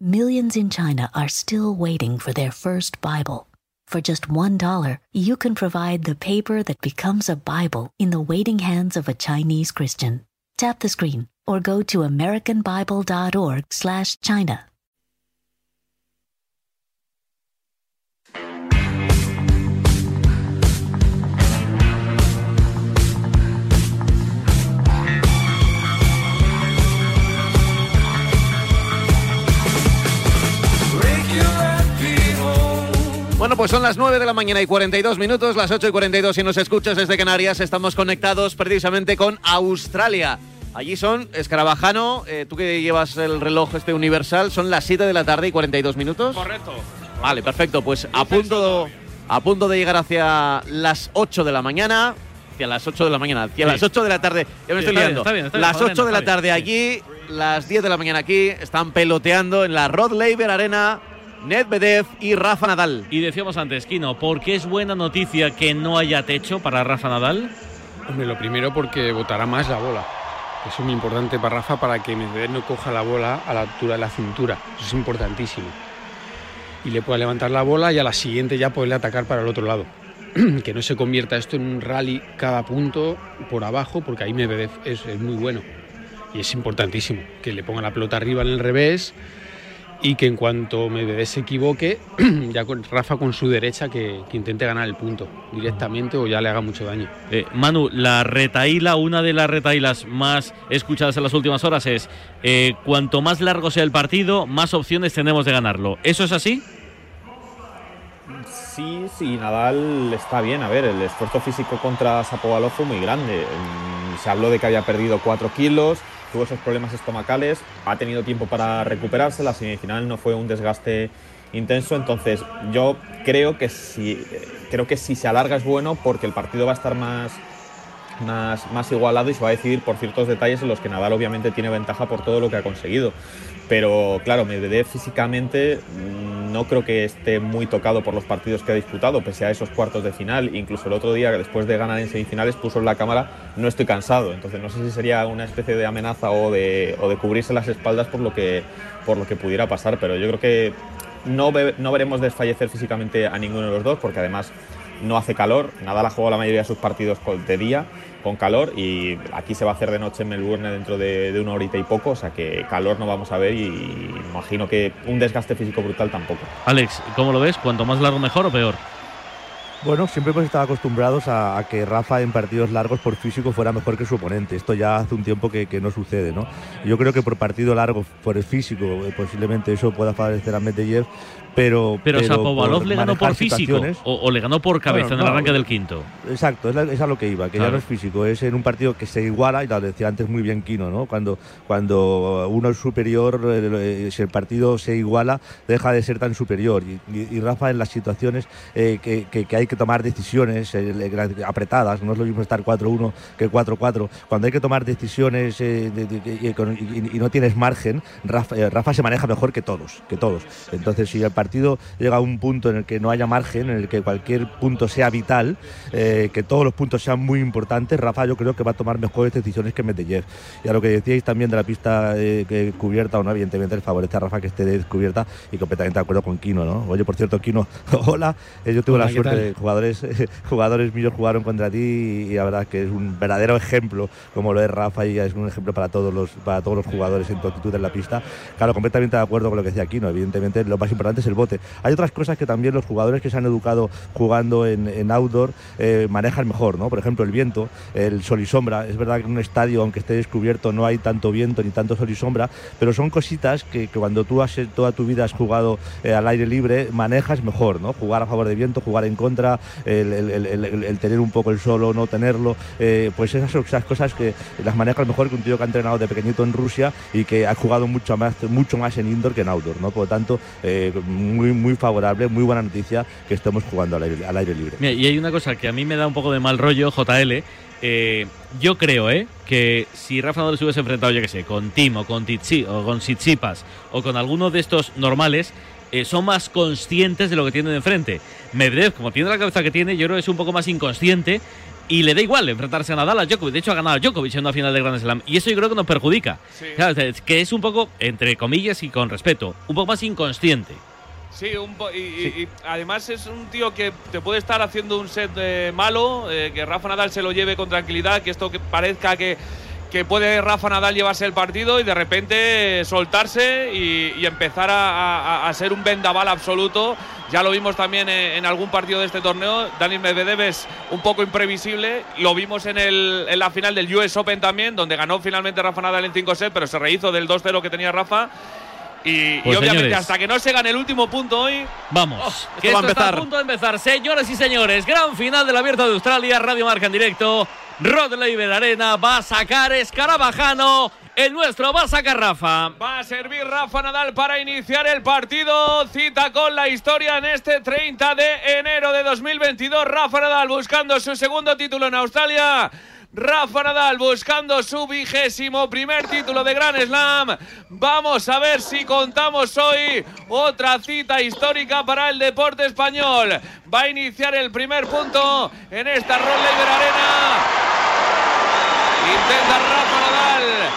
Millions in China are still waiting for their first Bible. For just $1, you can provide the paper that becomes a Bible in the waiting hands of a Chinese Christian. Tap the screen or go to americanbible.org/china. Bueno, pues son las 9 de la mañana y 42 minutos, las 8 y 42 si nos escuchas desde Canarias. Estamos conectados precisamente con Australia. Allí son, Escarabajano, eh, tú que llevas el reloj este universal, son las 7 de la tarde y 42 minutos. Correcto. Vale, perfecto. Pues a punto, a punto de llegar hacia las 8 de la mañana. Hacia las 8 de la mañana, hacia Sí. las 8 de la tarde. Ya me Sí, estoy bien, liando. bien, bien, las Magdalena, 8 de la tarde allí, las 10 de la mañana aquí. Están peloteando en la Rod Laver Arena Nedvedev y Rafa Nadal. Y decíamos antes, Kino, ¿por qué es buena noticia que no haya techo para Rafa Nadal? Hombre, lo primero porque botará más la bola. Eso es muy importante para Rafa para que Medvedev no coja la bola a la altura de la cintura. Eso es importantísimo. Y le pueda levantar la bola y a la siguiente ya poderle atacar para el otro lado. [CLEARS THROAT] que no se convierta esto en un rally cada punto por abajo, porque ahí Medvedev es, es muy bueno. Y es importantísimo que le ponga la pelota arriba en el revés y que en cuanto Medvedev se equivoque, [CLEARS THROAT] ya con Rafa con su derecha que, que intente ganar el punto directamente o ya le haga mucho daño. Eh, Manu, la retaíla, una de las retailas más escuchadas en las últimas horas es eh, cuanto más largo sea el partido, más opciones tenemos de ganarlo. ¿Eso es así? Sí, sí, Nadal está bien. A ver, el esfuerzo físico contra Sapovalov fue muy grande. Mm, Se habló de que había perdido 4 kilos, tuvo esos problemas estomacales, ha tenido tiempo para recuperarse. La semifinal no fue un desgaste intenso, entonces yo creo que si, creo que si se alarga es bueno porque el partido va a estar más, más, más igualado y se va a decidir por ciertos detalles en los que Nadal obviamente tiene ventaja por todo lo que ha conseguido. Pero claro, Medvedev físicamente mm, no creo que esté muy tocado por los partidos que ha disputado, pese a esos cuartos de final. Incluso el otro día, después de ganar en semifinales, puso en la cámara no estoy cansado. Entonces no sé si sería una especie de amenaza o de, o de cubrirse las espaldas por lo, que, por lo que pudiera pasar. Pero yo creo que no, no veremos desfallecer físicamente a ninguno de los dos, porque además no hace calor. Nadal ha jugado la mayoría de sus partidos de día con calor y aquí se va a hacer de noche en Melbourne dentro de, de una horita y poco, o sea que calor no vamos a ver y imagino que un desgaste físico brutal tampoco. Alex, ¿cómo lo ves? ¿Cuanto más largo mejor o peor? Bueno, siempre hemos estado acostumbrados a, a que Rafa en partidos largos por físico fuera mejor que su oponente. Esto ya hace un tiempo que, que no sucede, ¿no? Yo creo que por partido largo, por el físico, eh, posiblemente eso pueda favorecer a Medvedev, pero... Pero, por le ganó por físico o, o le ganó por cabeza Bueno, en el arranque del quinto. Exacto, es, la- es a lo que iba, que ya no es físico, es en un partido que se iguala, y lo decía antes muy bien Kino, ¿no? Cuando, cuando uno es superior, eh, eh, si el partido se iguala, deja de ser tan superior. Y, y- y Rafa en las situaciones eh, que, que- que hay que tomar decisiones eh, apretadas, no es lo mismo estar 4-1 que 4-4, cuando hay que tomar decisiones eh, de- de- de- y, no tienes margen, Rafa, eh, Rafa se maneja mejor que todos, que todos. Entonces, si el partido llega a un punto en el que no haya margen, en el que cualquier punto sea vital, eh, que todos los puntos sean muy importantes, Rafa yo creo que va a tomar mejores decisiones que Medvedev. Y a lo que decíais también de la pista eh, cubierta o no, evidentemente le favorece a Rafa que esté descubierta y completamente de acuerdo con Kino, ¿no? Oye, por cierto, Kino, [LAUGHS] hola, Eh, yo tuve Hola, la ¿qué suerte de jugadores, [LAUGHS] jugadores míos jugaron contra ti y, la verdad que es un verdadero ejemplo como lo es Rafa y es un ejemplo para todos los para todos los jugadores en tu actitud en la pista. Claro, completamente de acuerdo con lo que decía Kino, evidentemente lo más importante es el bote. Hay otras cosas que también los jugadores que se han educado jugando en, en outdoor eh, manejan mejor, ¿no? Por ejemplo, el viento, el sol y sombra. Es verdad que en un estadio, aunque esté descubierto, no hay tanto viento ni tanto sol y sombra, pero son cositas que, que cuando tú has, toda tu vida has jugado eh, al aire libre, manejas mejor, ¿no? Jugar a favor de viento, jugar en contra, el, el- el- el- el tener un poco el sol o no tenerlo, eh, pues esas esas cosas que las manejas mejor que un tío que ha entrenado de pequeñito en Rusia y que ha jugado mucho más, mucho más en indoor que en outdoor, ¿no? Por lo tanto, muy, muy favorable, muy buena noticia que estemos jugando al aire, al aire libre. Mira, y hay una cosa que a mí me da un poco de mal rollo, JL. eh, yo creo, ¿eh? Que si Rafa Nadal se hubiese enfrentado, yo qué sé, con Timo, con Titsi, o con Tsitsipas, o con alguno de estos normales, eh, son más conscientes de lo que tienen enfrente. Medvedev, como tiene la cabeza que tiene, yo creo que es un poco más inconsciente y le da igual enfrentarse a Nadal, a Djokovic. De hecho, ha ganado a Djokovic en una final de Grand Slam. Y eso yo creo que nos perjudica. Claro, es que es un poco, entre comillas y con respeto, un poco más inconsciente. Sí, un po- y, y- y además es un tío que te puede estar haciendo un set eh, malo, eh, que Rafa Nadal se lo lleve con tranquilidad, que esto que parezca que, que puede Rafa Nadal llevarse el partido y de repente soltarse y, y empezar a, a- a ser un vendaval absoluto. Ya lo vimos también en, en algún partido de este torneo. Dani Medvedev es un poco imprevisible. Lo vimos en, el, en la final del US Open también, donde ganó finalmente Rafa Nadal en 5 sets, pero se rehizo del 2-0 que tenía Rafa. Y, y Pues, obviamente señores. hasta que no se gane el último punto hoy, Vamos, que esto va a esto está a empezar. punto de empezar. Señoras y señores, gran final del Abierto de Australia, Radio Marca en directo. Rod Laver Arena va a sacar Escarabajano. El nuestro va a sacar Rafa. Va a servir Rafa Nadal para iniciar el partido. Cita con la historia en este 30 de enero de 2022. Rafa Nadal buscando su segundo título en Australia. Rafa Nadal buscando su vigésimo primer título de Grand Slam. Vamos a ver si contamos hoy otra cita histórica para el deporte español. Va a iniciar el primer punto en esta Laver Arena. Intenta Rafa Nadal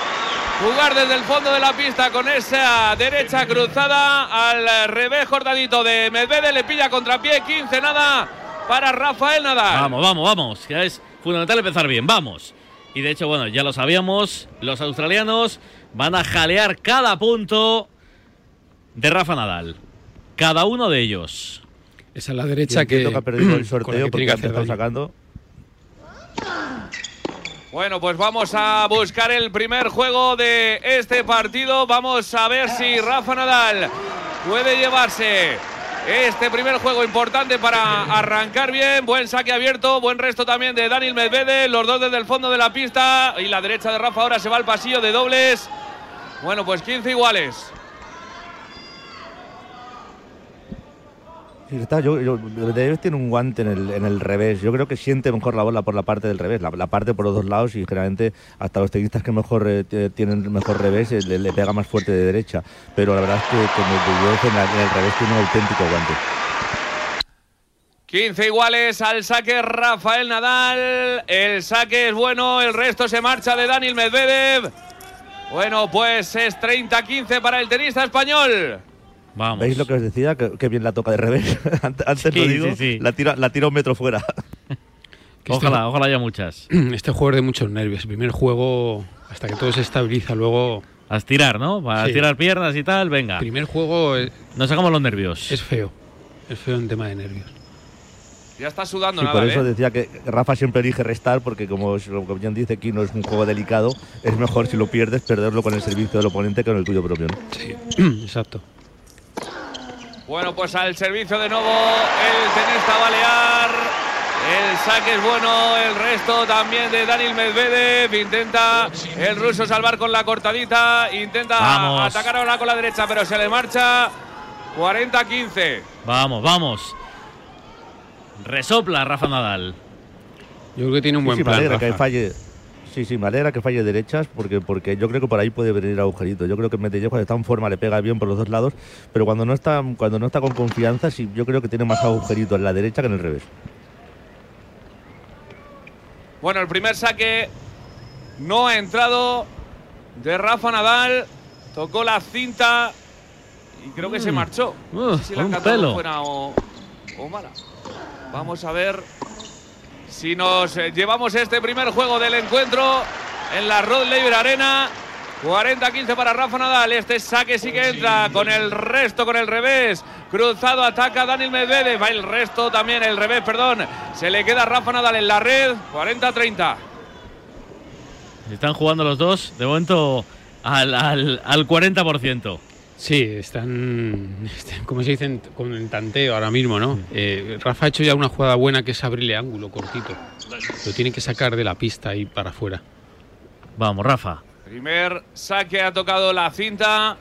jugar desde el fondo de la pista con esa derecha cruzada al revés cortadito de Medvedev. Le pilla contrapié, 15 nada. para Rafael Nadal. Vamos, vamos, vamos. Es fundamental empezar bien. Vamos. Y de hecho, bueno, ya lo sabíamos. Los australianos van a jalear cada punto de Rafa Nadal. Cada uno de ellos. Esa es la derecha que, que ha perdido el [CLEARS THROAT] sorteo que porque ha sacando. Bueno, pues vamos a buscar el primer juego de este partido. Vamos a ver si Rafa Nadal puede llevarse este primer juego importante para [LAUGHS] arrancar bien. Buen saque abierto, buen resto también de Daniel Medvedev. Los dos desde el fondo de la pista. Y la derecha de Rafa ahora se va al pasillo de dobles. Bueno, pues 15 iguales. Está, yo, tiene un guante en el, en el revés. Yo creo que siente mejor la bola por la parte del revés, la, parte por los dos lados y generalmente hasta los tenistas que mejor eh, tienen mejor revés eh, le, pega más fuerte de derecha. Pero la verdad es que, que Medvedev en, en el revés tiene un auténtico guante. 15 iguales al saque Rafael Nadal. El saque es bueno, el resto se marcha de Daniel Medvedev. Bueno, pues es 30-15 para el tenista español. Vamos. ¿Veis lo que os decía? Que, que bien la toca de revés. [LAUGHS] Antes Sí, lo digo, sí, sí. La, tira, la tira un metro fuera. [LAUGHS] Ojalá, ojalá haya muchas. [CLEARS THROAT] Este juego es de muchos nervios. El primer juego, hasta que todo se estabiliza, luego. A estirar, ¿no? A Sí. estirar piernas y tal, venga. El primer juego es, Nos sacamos los nervios. es feo. Es feo en tema de nervios. Ya está sudando Sí, Nadal, por eso ¿eh? decía que Rafa siempre elige restar porque como, como bien dice aquí no es un juego delicado, es mejor si lo pierdes perderlo con el servicio del oponente que con el tuyo propio. ¿no? Sí, [CLEARS THROAT] exacto. Bueno, pues al servicio de nuevo el tenista balear. El saque es bueno, el resto también de Daniel Medvedev. Intenta el ruso salvar con la cortadita. Intenta Vamos. atacar ahora con la derecha, pero se le marcha 40-15. Vamos, vamos. Resopla Rafa Nadal. Yo creo que tiene un Sí, buen sí, plan. que falle. Sí, sí, me alegra que falle derechas porque, porque yo creo que por ahí puede venir agujerito. Yo creo que Medvedev cuando está en forma le pega bien por los dos lados, pero cuando no está, cuando no está con confianza, sí, yo creo que tiene más agujerito en la derecha que en el revés. Bueno, el primer saque no ha entrado de Rafa Nadal. Tocó la cinta y creo que se Mm. marchó. Uh, No sé si la un pelo. fuera o, o mala. Vamos a ver si nos eh, llevamos este primer juego del encuentro en la Rod Laver Arena. 40-15 para Rafa Nadal. Este saque sí que entra con el resto, con el revés. Cruzado ataca Daniel Medvedev. Va el resto también, el revés, perdón. Se le queda Rafa Nadal en la red. 40-30. Están jugando los dos, de momento, al, al, al 40%. Sí, están, [LAUGHS] están, como se dicen, con el tanteo ahora mismo, ¿no? Eh, Rafa ha hecho ya una jugada buena que es abrirle ángulo cortito. Lo tiene que sacar de la pista y para afuera. Vamos, Rafa. Primer saque ha tocado la cinta,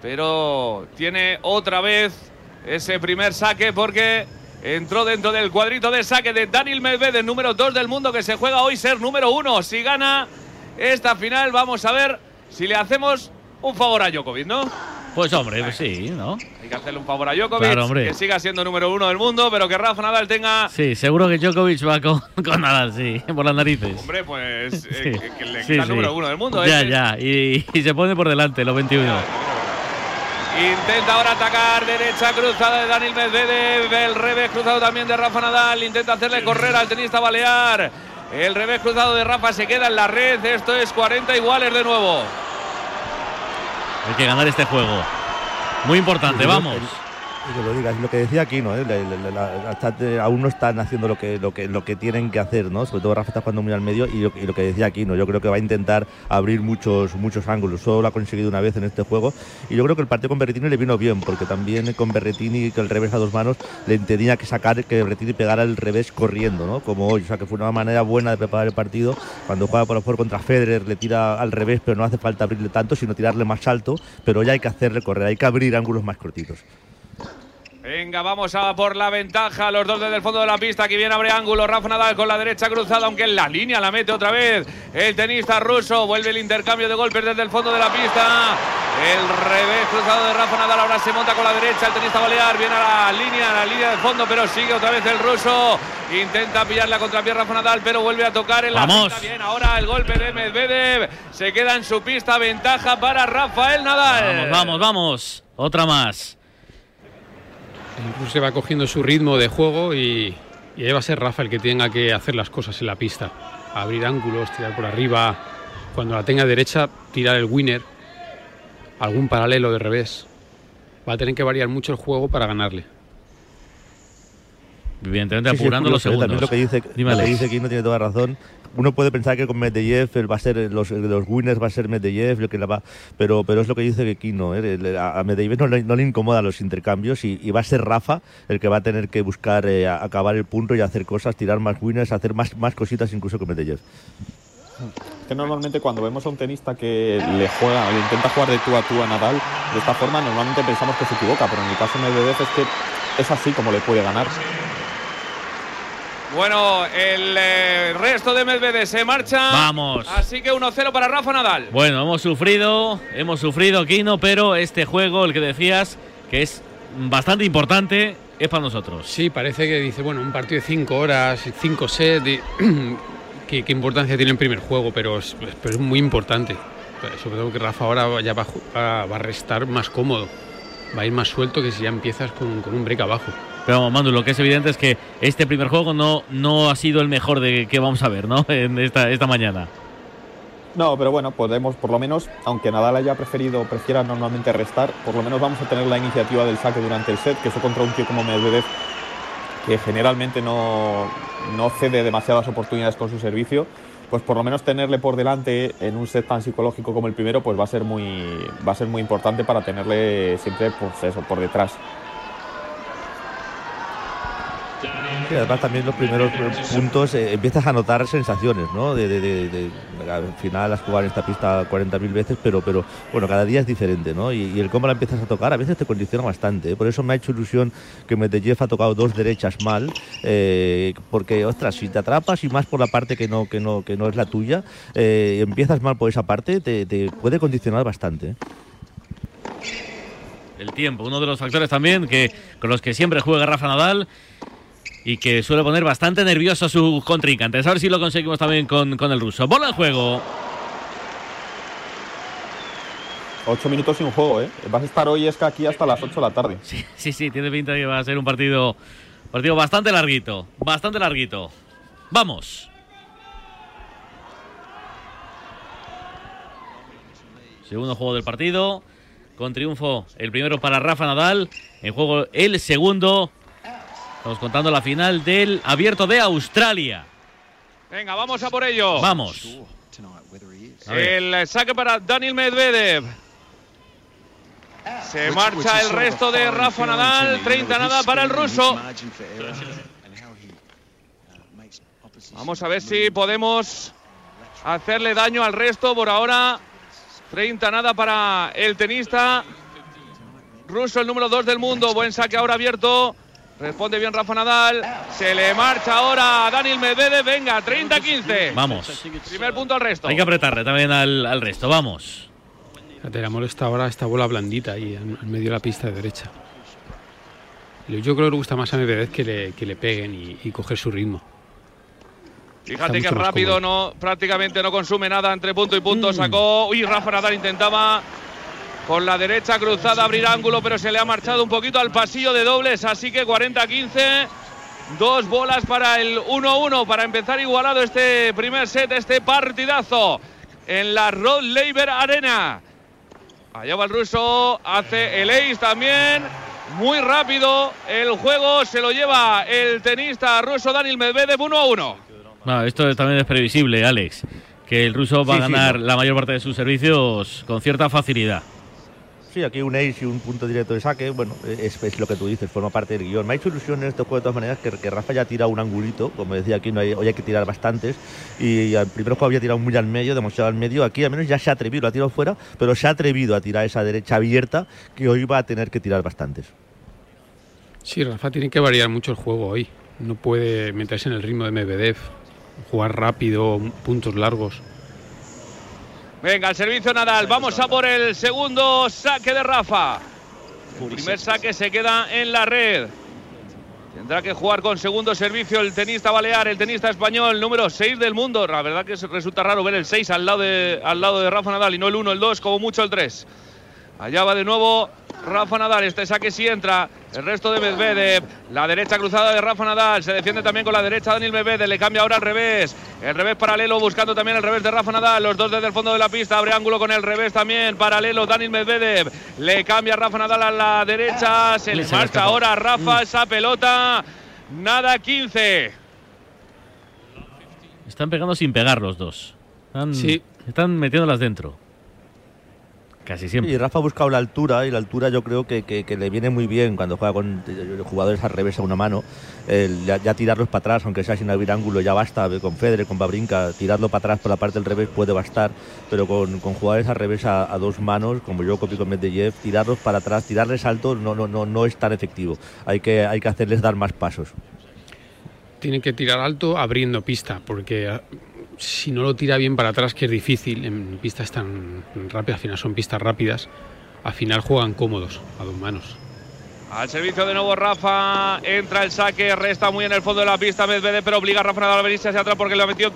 pero tiene otra vez ese primer saque porque entró dentro del cuadrito de saque de Daniel Medvedev, número 2 del mundo, que se juega hoy ser número 1. Si gana esta final, vamos a ver si le hacemos un favor a Djokovic, ¿no? Pues hombre, pues sí, ¿no? Hay que hacerle un favor a Djokovic, Claro, que siga siendo número 1 del mundo, pero que Rafa Nadal tenga... Sí, seguro que Djokovic va con, [LAUGHS] con Nadal, sí, por las narices. Hombre, pues eh, Sí. que, que le Sí, quita sí. número 1 del mundo. Ya, ¿eh? ya, y, y se pone por delante los 21. Intenta ahora atacar derecha cruzada de Daniel Medvedev. El revés cruzado también de Rafa Nadal. Intenta hacerle correr al tenista balear. El revés cruzado de Rafa se queda en la red. Esto es 40 iguales de nuevo. Hay que ganar este juego. Muy importante, vamos. Que lo digas, lo que decía aquí, ¿no? ¿Eh? Aún no están haciendo lo que, tienen que hacer, ¿no? Sobre todo Rafa está jugando muy al medio y lo, y lo que decía aquí, ¿no? Yo creo que va a intentar abrir muchos, muchos ángulos. Solo lo ha conseguido una vez en este juego. Y yo creo que el partido con Berretini le vino bien, porque también con Berretini, que el revés a dos manos, le tenía que sacar que Berretini pegara el revés corriendo, ¿no? Como hoy. O sea, que fue una manera buena de preparar el partido. Cuando juega por favor contra Federer, le tira al revés, pero no hace falta abrirle tanto, sino tirarle más alto. Pero ya hay que hacerle correr, hay que abrir ángulos más cortitos. Venga, vamos a por la ventaja. Los dos desde el fondo de la pista. Aquí viene abre ángulo. Rafa Nadal con la derecha cruzada, aunque en la línea la mete otra vez. El tenista ruso vuelve el intercambio de golpes desde el fondo de la pista. El revés cruzado de Rafa Nadal ahora se monta con la derecha. El tenista balear viene a la línea, a la línea de fondo, pero sigue otra vez el ruso. Intenta pillar la contrapié Rafa Nadal, pero vuelve a tocar en la pista. Bien, ahora el golpe de Medvedev. Se queda en su pista. Ventaja para Rafael Nadal. Vamos, vamos, vamos. Otra más. Incluso se va cogiendo su ritmo de juego y, y ahí va a ser Rafa el que tenga que hacer las cosas en la pista. Abrir ángulos, tirar por arriba. Cuando la tenga derecha, tirar el winner. Algún paralelo de revés. Va a tener que variar mucho el juego para ganarle. Evidentemente Sí, sí, apurando los ¿eh? segundos. También lo que dice, Dime, lo que dice Kino tiene toda razón. Uno puede pensar que con Medvedev él va a ser los, los winners va a ser Medvedev, lo que la va, pero pero es lo que dice que Kino, ¿eh? A Medvedev no le, no le incomoda los intercambios y, va a ser Rafa el que va a tener que buscar eh, acabar el punto y hacer cosas, tirar más winners, hacer más más cositas incluso que Medvedev. Que normalmente cuando vemos a un tenista que le juega le intenta jugar de tú a tú a Nadal de esta forma, normalmente pensamos que se equivoca, pero en el caso de Medvedev es que es así como le puede ganar. Bueno, el eh, resto de Medvedev se marcha. Vamos. Así que 1-0 para Rafa Nadal. Bueno, hemos sufrido, hemos sufrido, Kino, pero este juego, el que decías, que es bastante importante, es para nosotros. Sí, parece que dice, bueno, un partido de 5 horas, 5 sets, y- [CLEARS THROAT] ¿qué, qué importancia tiene el primer juego, pero es, pero es muy importante. Sobre todo que Rafa ahora ya va a restar más cómodo. Va a ir más suelto que si ya empiezas con, con un break abajo. Pero Manu, lo que es evidente es que este primer juego no, no ha sido el mejor de que vamos a ver, ¿no? [LAUGHS] En esta, esta mañana. No, pero bueno, podemos, por lo menos, aunque Nadal haya preferido, prefiera normalmente restar, por lo menos vamos a tener la iniciativa del saque durante el set, que fue contra un tío como Medvedev, que generalmente no, no cede demasiadas oportunidades con su servicio. Pues por lo menos tenerle por delante en un set tan psicológico como el primero, pues va a ser muy, va a ser muy importante para tenerle siempre, pues eso, por detrás. Sí, además también los primeros puntos eh, empiezas a notar sensaciones, ¿no? De, al final has jugado en esta pista 40.000 veces, pero, pero bueno, cada día es diferente, ¿no? Y, y el cómo la empiezas a tocar a veces te condiciona bastante. ¿eh? Por eso me ha hecho ilusión que Medvedev ha tocado dos derechas mal, eh, porque, ostras, si te atrapas y más por la parte que no, que no, que no es la tuya, empiezas mal por esa parte, te, puede condicionar bastante. El tiempo, uno de los factores también que con los que siempre juega Rafa Nadal y que suele poner bastante nervioso a sus contrincantes. A ver si lo conseguimos también con, con el ruso. Bola en juego. Ocho minutos sin juego, ¿eh? Vas a estar hoy, es que aquí hasta las 8 de la tarde. Sí, sí, tiene pinta de que va a ser un partido, partido bastante larguito. Bastante larguito. Vamos. Segundo juego del partido. Con triunfo el primero para Rafa Nadal. En juego el segundo. Estamos contando la final del Abierto de Australia. Venga, vamos a por ello. Vamos. El saque para Daniel Medvedev. Se marcha el resto de Rafa Nadal. 30 nada para el ruso. Vamos a ver si podemos hacerle daño al resto. Por ahora, 30 nada para el tenista ruso, el número 2 del mundo. Buen saque ahora abierto. Responde bien Rafa Nadal. Se le marcha ahora a Daniel Medvedev. Venga, 30-15. Vamos. Primer punto al resto. Hay que apretarle también al, al resto. Vamos. Te la molesta ahora esta bola blandita ahí en, medio de la pista de derecha. Yo creo que le gusta más a Medvedev que le, que le peguen y, y coger su ritmo. Fíjate que rápido no, prácticamente no consume nada entre punto y punto. Sacó. Uy, Rafa Nadal intentaba con la derecha cruzada abrir ángulo, pero se le ha marchado un poquito al pasillo de dobles. Así que 40-15. Dos bolas para el 1-1 para empezar igualado este primer set, este partidazo en la Rod Laver Arena. Allá va el ruso, hace el ace también. Muy rápido el juego, se lo lleva el tenista ruso Daniel Medvedev 1 a 1. No, esto también es previsible, Alex. Que el ruso va Sí, a sí, ganar no. la mayor parte de sus servicios con cierta facilidad. Sí, aquí un ace y un punto directo de saque, bueno, es, lo que tú dices, forma parte del guion. Me ha hecho ilusión en este juego de todas maneras que, que Rafa ya tira un angulito, como decía aquí, no hay, hoy hay que tirar bastantes, y al primer juego había tirado muy al medio, demasiado al medio, aquí al menos ya se ha atrevido, lo ha tirado fuera, pero se ha atrevido a tirar esa derecha abierta, que hoy va a tener que tirar bastantes. Sí, Rafa tiene que variar mucho el juego hoy. No puede meterse en el ritmo de Medvedev, jugar rápido, puntos largos. Venga, el servicio Nadal. Vamos a por el segundo saque de Rafa. El primer saque se queda en la red. Tendrá que jugar con segundo servicio el tenista balear, el tenista español, número 6 del mundo. La verdad que resulta raro ver el 6 al lado de, al lado de Rafa Nadal y no el 1, el 2, como mucho el 3. Allá va de nuevo Rafa Nadal. Este saque sí entra. El resto de Medvedev. La derecha cruzada de Rafa Nadal. Se defiende también con la derecha Daniel Medvedev. Le cambia ahora al revés. El revés paralelo buscando también el revés de Rafa Nadal. Los dos desde el fondo de la pista. Abre ángulo con el revés también. Paralelo Daniel Medvedev. Le cambia Rafa Nadal a la derecha. Se le marcha ahora a Rafa esa pelota. Nada 15. Están pegando sin pegar los dos. Están, Sí. están metiéndolas dentro. Casi siempre. Y Rafa ha buscado la altura y la altura yo creo que, que- que le viene muy bien cuando juega con jugadores al revés a una mano. El ya, ya tirarlos para atrás, aunque sea sin abrir ángulo, ya basta. Con Federer, con Babrinka, tirarlo para atrás por la parte del revés puede bastar. Pero con, con jugadores al revés a, a dos manos, como yo copio con Medvedev, tirarlos para atrás, tirarles alto no, no, no, no es tan efectivo. Hay que, hay que hacerles dar más pasos. Tiene que tirar alto abriendo pista, porque si no lo tira bien para atrás, que es difícil, en pistas tan rápidas, al final son pistas rápidas, al final juegan cómodos a dos manos. Al servicio de nuevo Rafa, entra el saque, resta muy en el fondo de la pista Medvedev, pero obliga a Rafa Nadal a venirse hacia atrás porque le ha metido